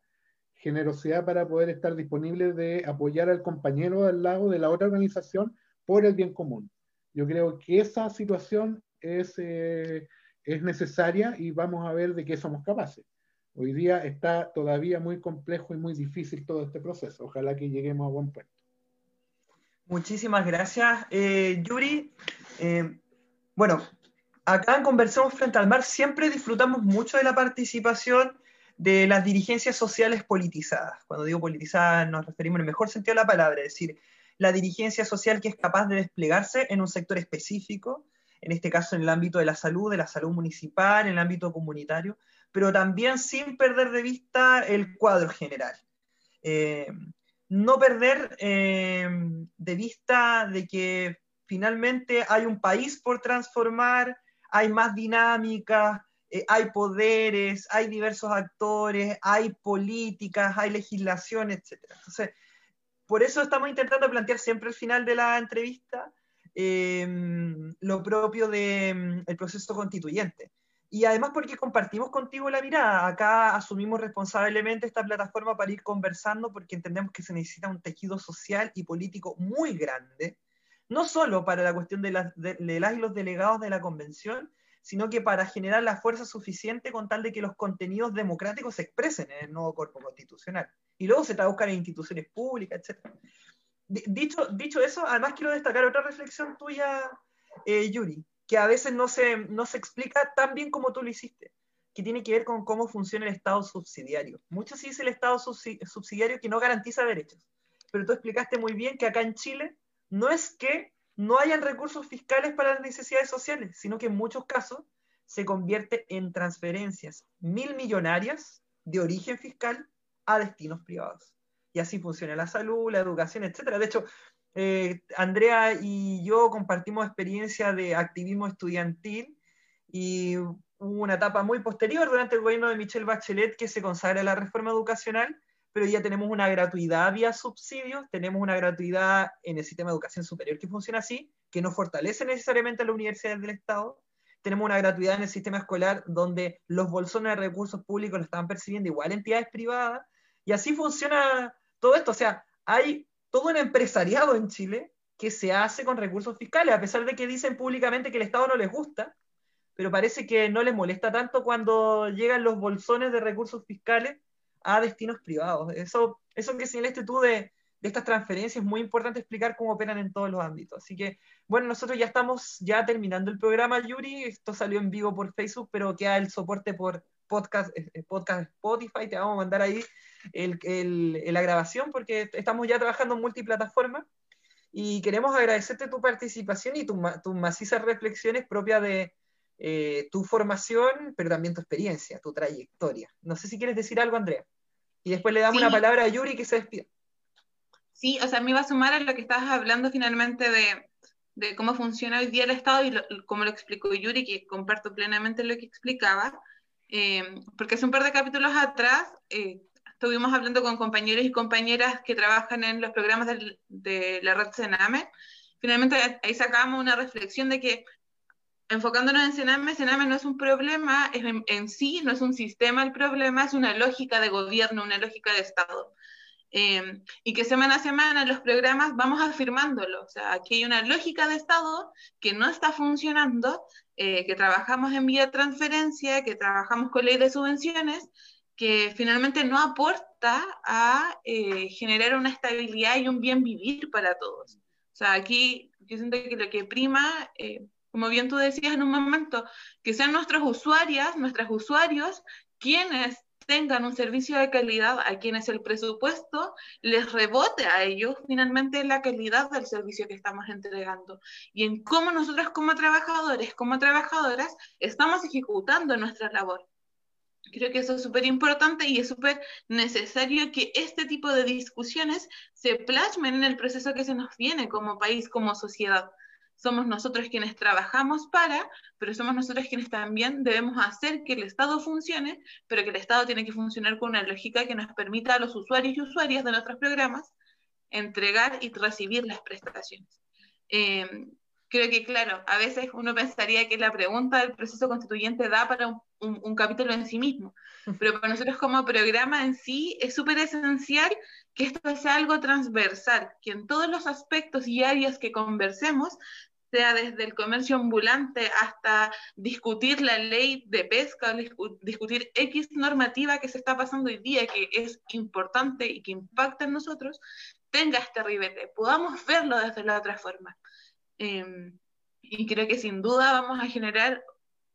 generosidad para poder estar disponible de apoyar al compañero al lado de la otra organización por el bien común. Yo creo que esa situación es, eh, es necesaria y vamos a ver de qué somos capaces. Hoy día está todavía muy complejo y muy difícil todo este proceso. Ojalá que lleguemos a buen puerto. Muchísimas gracias, eh, Yuri. Eh, bueno, acá en Conversemos Frente al Mar siempre disfrutamos mucho de la participación de las dirigencias sociales politizadas. Cuando digo politizadas nos referimos en el mejor sentido de la palabra, es decir, la dirigencia social que es capaz de desplegarse en un sector específico, en este caso en el ámbito de la salud, de la salud municipal, en el ámbito comunitario, pero también sin perder de vista el cuadro general. Eh, no perder eh, de vista de que finalmente hay un país por transformar, hay más dinámica, eh, hay poderes, hay diversos actores, hay políticas, hay legislación, etc. Entonces, por eso estamos intentando plantear siempre al final de la entrevista lo propio del mm, proceso constituyente. Y además porque compartimos contigo la mirada. Acá asumimos responsablemente esta plataforma para ir conversando porque entendemos que se necesita un tejido social y político muy grande, no solo para la cuestión de, las, de, las y los delegados de la convención, sino que para generar la fuerza suficiente con tal de que los contenidos democráticos se expresen en el nuevo cuerpo constitucional. Y luego se traduzcan en instituciones públicas, etc. Dicho, dicho eso, además quiero destacar otra reflexión tuya, eh, Yuri, que a veces no se, no se explica tan bien como tú lo hiciste, que tiene que ver con cómo funciona el Estado subsidiario. Mucho se dice el Estado subsidiario que no garantiza derechos, pero tú explicaste muy bien que acá en Chile no es que no hayan recursos fiscales para las necesidades sociales, sino que en muchos casos se convierte en transferencias mil millonarias de origen fiscal a destinos privados. Y así funciona la salud, la educación, etc. De hecho, eh, Andrea y yo compartimos experiencia de activismo estudiantil y hubo una etapa muy posterior durante el gobierno de Michelle Bachelet que se consagra la reforma educacional, pero ya tenemos una gratuidad vía subsidios, tenemos una gratuidad en el sistema de educación superior que funciona así, que no fortalece necesariamente a las universidades del Estado, tenemos una gratuidad en el sistema escolar donde los bolsones de recursos públicos lo están percibiendo igual entidades privadas, y así funciona todo esto, o sea, hay todo un empresariado en Chile que se hace con recursos fiscales, a pesar de que dicen públicamente que el Estado no les gusta, pero parece que no les molesta tanto cuando llegan los bolsones de recursos fiscales a destinos privados. Eso, eso que señalaste tú de, de estas transferencias es muy importante explicar cómo operan en todos los ámbitos. Así que, bueno, nosotros ya estamos ya terminando el programa, Yuri. Esto salió en vivo por Facebook, pero queda el soporte por podcast, eh, eh, podcast Spotify. Te vamos a mandar ahí la grabación porque estamos ya trabajando en multiplataforma y queremos agradecerte tu participación y tus macizas reflexiones propias de eh, tu formación, pero también tu experiencia, tu trayectoria. No sé si quieres decir algo, Andrea. Y después le damos una palabra a Yuri que se despida. Sí, o sea, me iba a sumar a lo que estabas hablando finalmente de, de cómo funciona hoy día el Estado y cómo lo explicó Yuri, que comparto plenamente lo que explicaba, eh, porque hace un par de capítulos atrás eh, estuvimos hablando con compañeros y compañeras que trabajan en los programas de la red Sename. Finalmente ahí sacamos una reflexión de que enfocándonos en Sename, Sename no es un problema en, sí, no es un sistema el problema, es una lógica de gobierno, una lógica de Estado. Em, y que semana a semana los programas vamos afirmándolo. O sea, aquí hay una lógica de Estado que no está funcionando, eh, que trabajamos en vía transferencia, que trabajamos con ley de subvenciones que finalmente no aporta a eh, generar una estabilidad y un bien vivir para todos. O sea, aquí yo siento que lo que prima, eh, como bien tú decías en un momento, que sean nuestros usuarias, nuestros usuarios, quienes tengan un servicio de calidad, a quienes el presupuesto les rebote a ellos finalmente la calidad del servicio que estamos entregando y en cómo nosotros como trabajadores, como trabajadoras, estamos ejecutando nuestra labor. Creo que eso es súper importante y es súper necesario que este tipo de discusiones se plasmen en el proceso que se nos viene como país, como sociedad. Somos nosotros quienes trabajamos para, pero somos nosotros quienes también debemos hacer que el Estado funcione, pero que el Estado tiene que funcionar con una lógica que nos permita a los usuarios y usuarias de nuestros programas entregar y recibir las prestaciones. Eh, creo que, claro, a veces uno pensaría que la pregunta del proceso constituyente da para un, capítulo en sí mismo, pero para nosotros como programa en sí es súper esencial que esto sea algo transversal, que en todos los aspectos y áreas que conversemos sea desde el comercio ambulante hasta discutir la ley de pesca, discutir X normativa que se está pasando hoy día, que es importante y que impacta en nosotros, tenga este ribete, podamos verlo desde la otra forma. Em, y creo que sin duda vamos a generar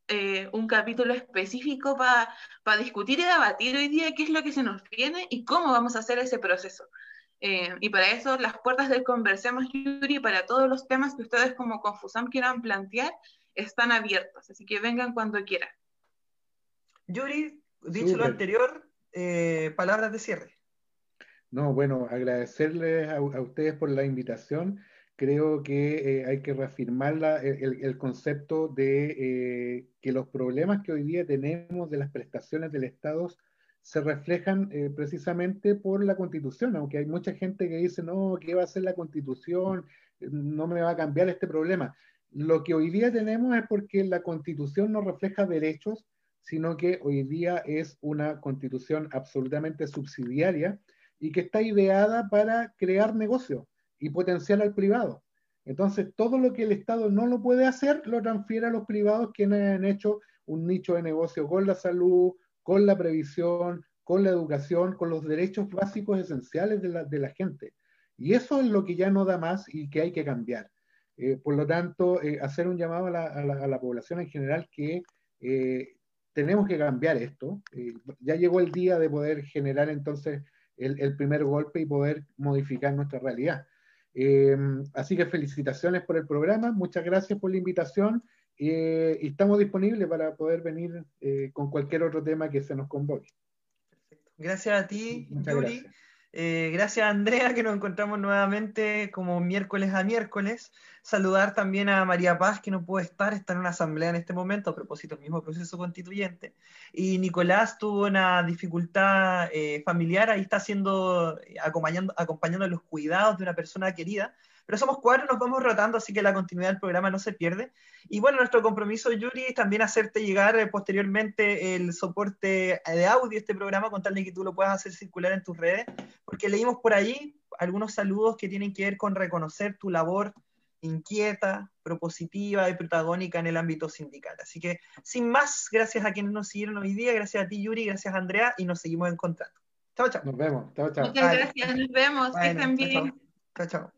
eh, un capítulo específico para discutir y debatir hoy día qué es lo que se nos viene y cómo vamos a hacer ese proceso. Eh, y para eso las puertas del Conversemos Yuri, para todos los temas que ustedes como Confusam quieran plantear, están abiertas. Así que vengan cuando quieran. Yuri, dicho lo anterior, eh, palabras de cierre. No, bueno, agradecerles a, ustedes por la invitación. Creo que eh, hay que reafirmar el, concepto de que los problemas que hoy día tenemos de las prestaciones del Estado se reflejan eh, precisamente por la constitución, aunque hay mucha gente que dice, no, ¿qué va a ser la constitución? No me va a cambiar este problema. Lo que hoy día tenemos es porque la constitución no refleja derechos, sino que hoy día es una constitución absolutamente subsidiaria y que está ideada para crear negocio y potenciar al privado. Entonces, todo lo que el Estado no lo puede hacer, lo transfiere a los privados quienes han hecho un nicho de negocio con la salud, con la previsión, con la educación, con los derechos básicos esenciales de la, de la gente. Y eso es lo que ya no da más y que hay que cambiar. Eh, por lo tanto, eh, hacer un llamado a la, a, la, población en general que eh, tenemos que cambiar esto. ya llegó el día de poder generar entonces el, el primer golpe y poder modificar nuestra realidad. así que felicitaciones por el programa, muchas gracias por la invitación eh, y estamos disponibles para poder venir eh, con cualquier otro tema que se nos convoque. Gracias a ti, Yuri. Gracias. Eh, gracias, Andrea, que nos encontramos nuevamente como miércoles a miércoles. Saludar también a María Paz, que no puede estar, está en una asamblea en este momento a propósito del mismo proceso constituyente. Y Nicolás tuvo una dificultad familiar, ahí está haciendo, acompañando, acompañando los cuidados de una persona querida pero somos cuatro, nos vamos rotando, así que la continuidad del programa no se pierde. Y bueno, nuestro compromiso, Yuri, es también hacerte llegar eh, posteriormente el soporte de audio de este programa, con tal de que tú lo puedas hacer circular en tus redes, porque leímos por ahí algunos saludos que tienen que ver con reconocer tu labor inquieta, propositiva y protagónica en el ámbito sindical. Así que, sin más, gracias a quienes nos siguieron hoy día, gracias a ti, Yuri, gracias a Andrea, y nos seguimos encontrando. Chao, chao. Nos vemos. Chao, chao. Muchas gracias, nos vemos. que estén bien. Chao, chao.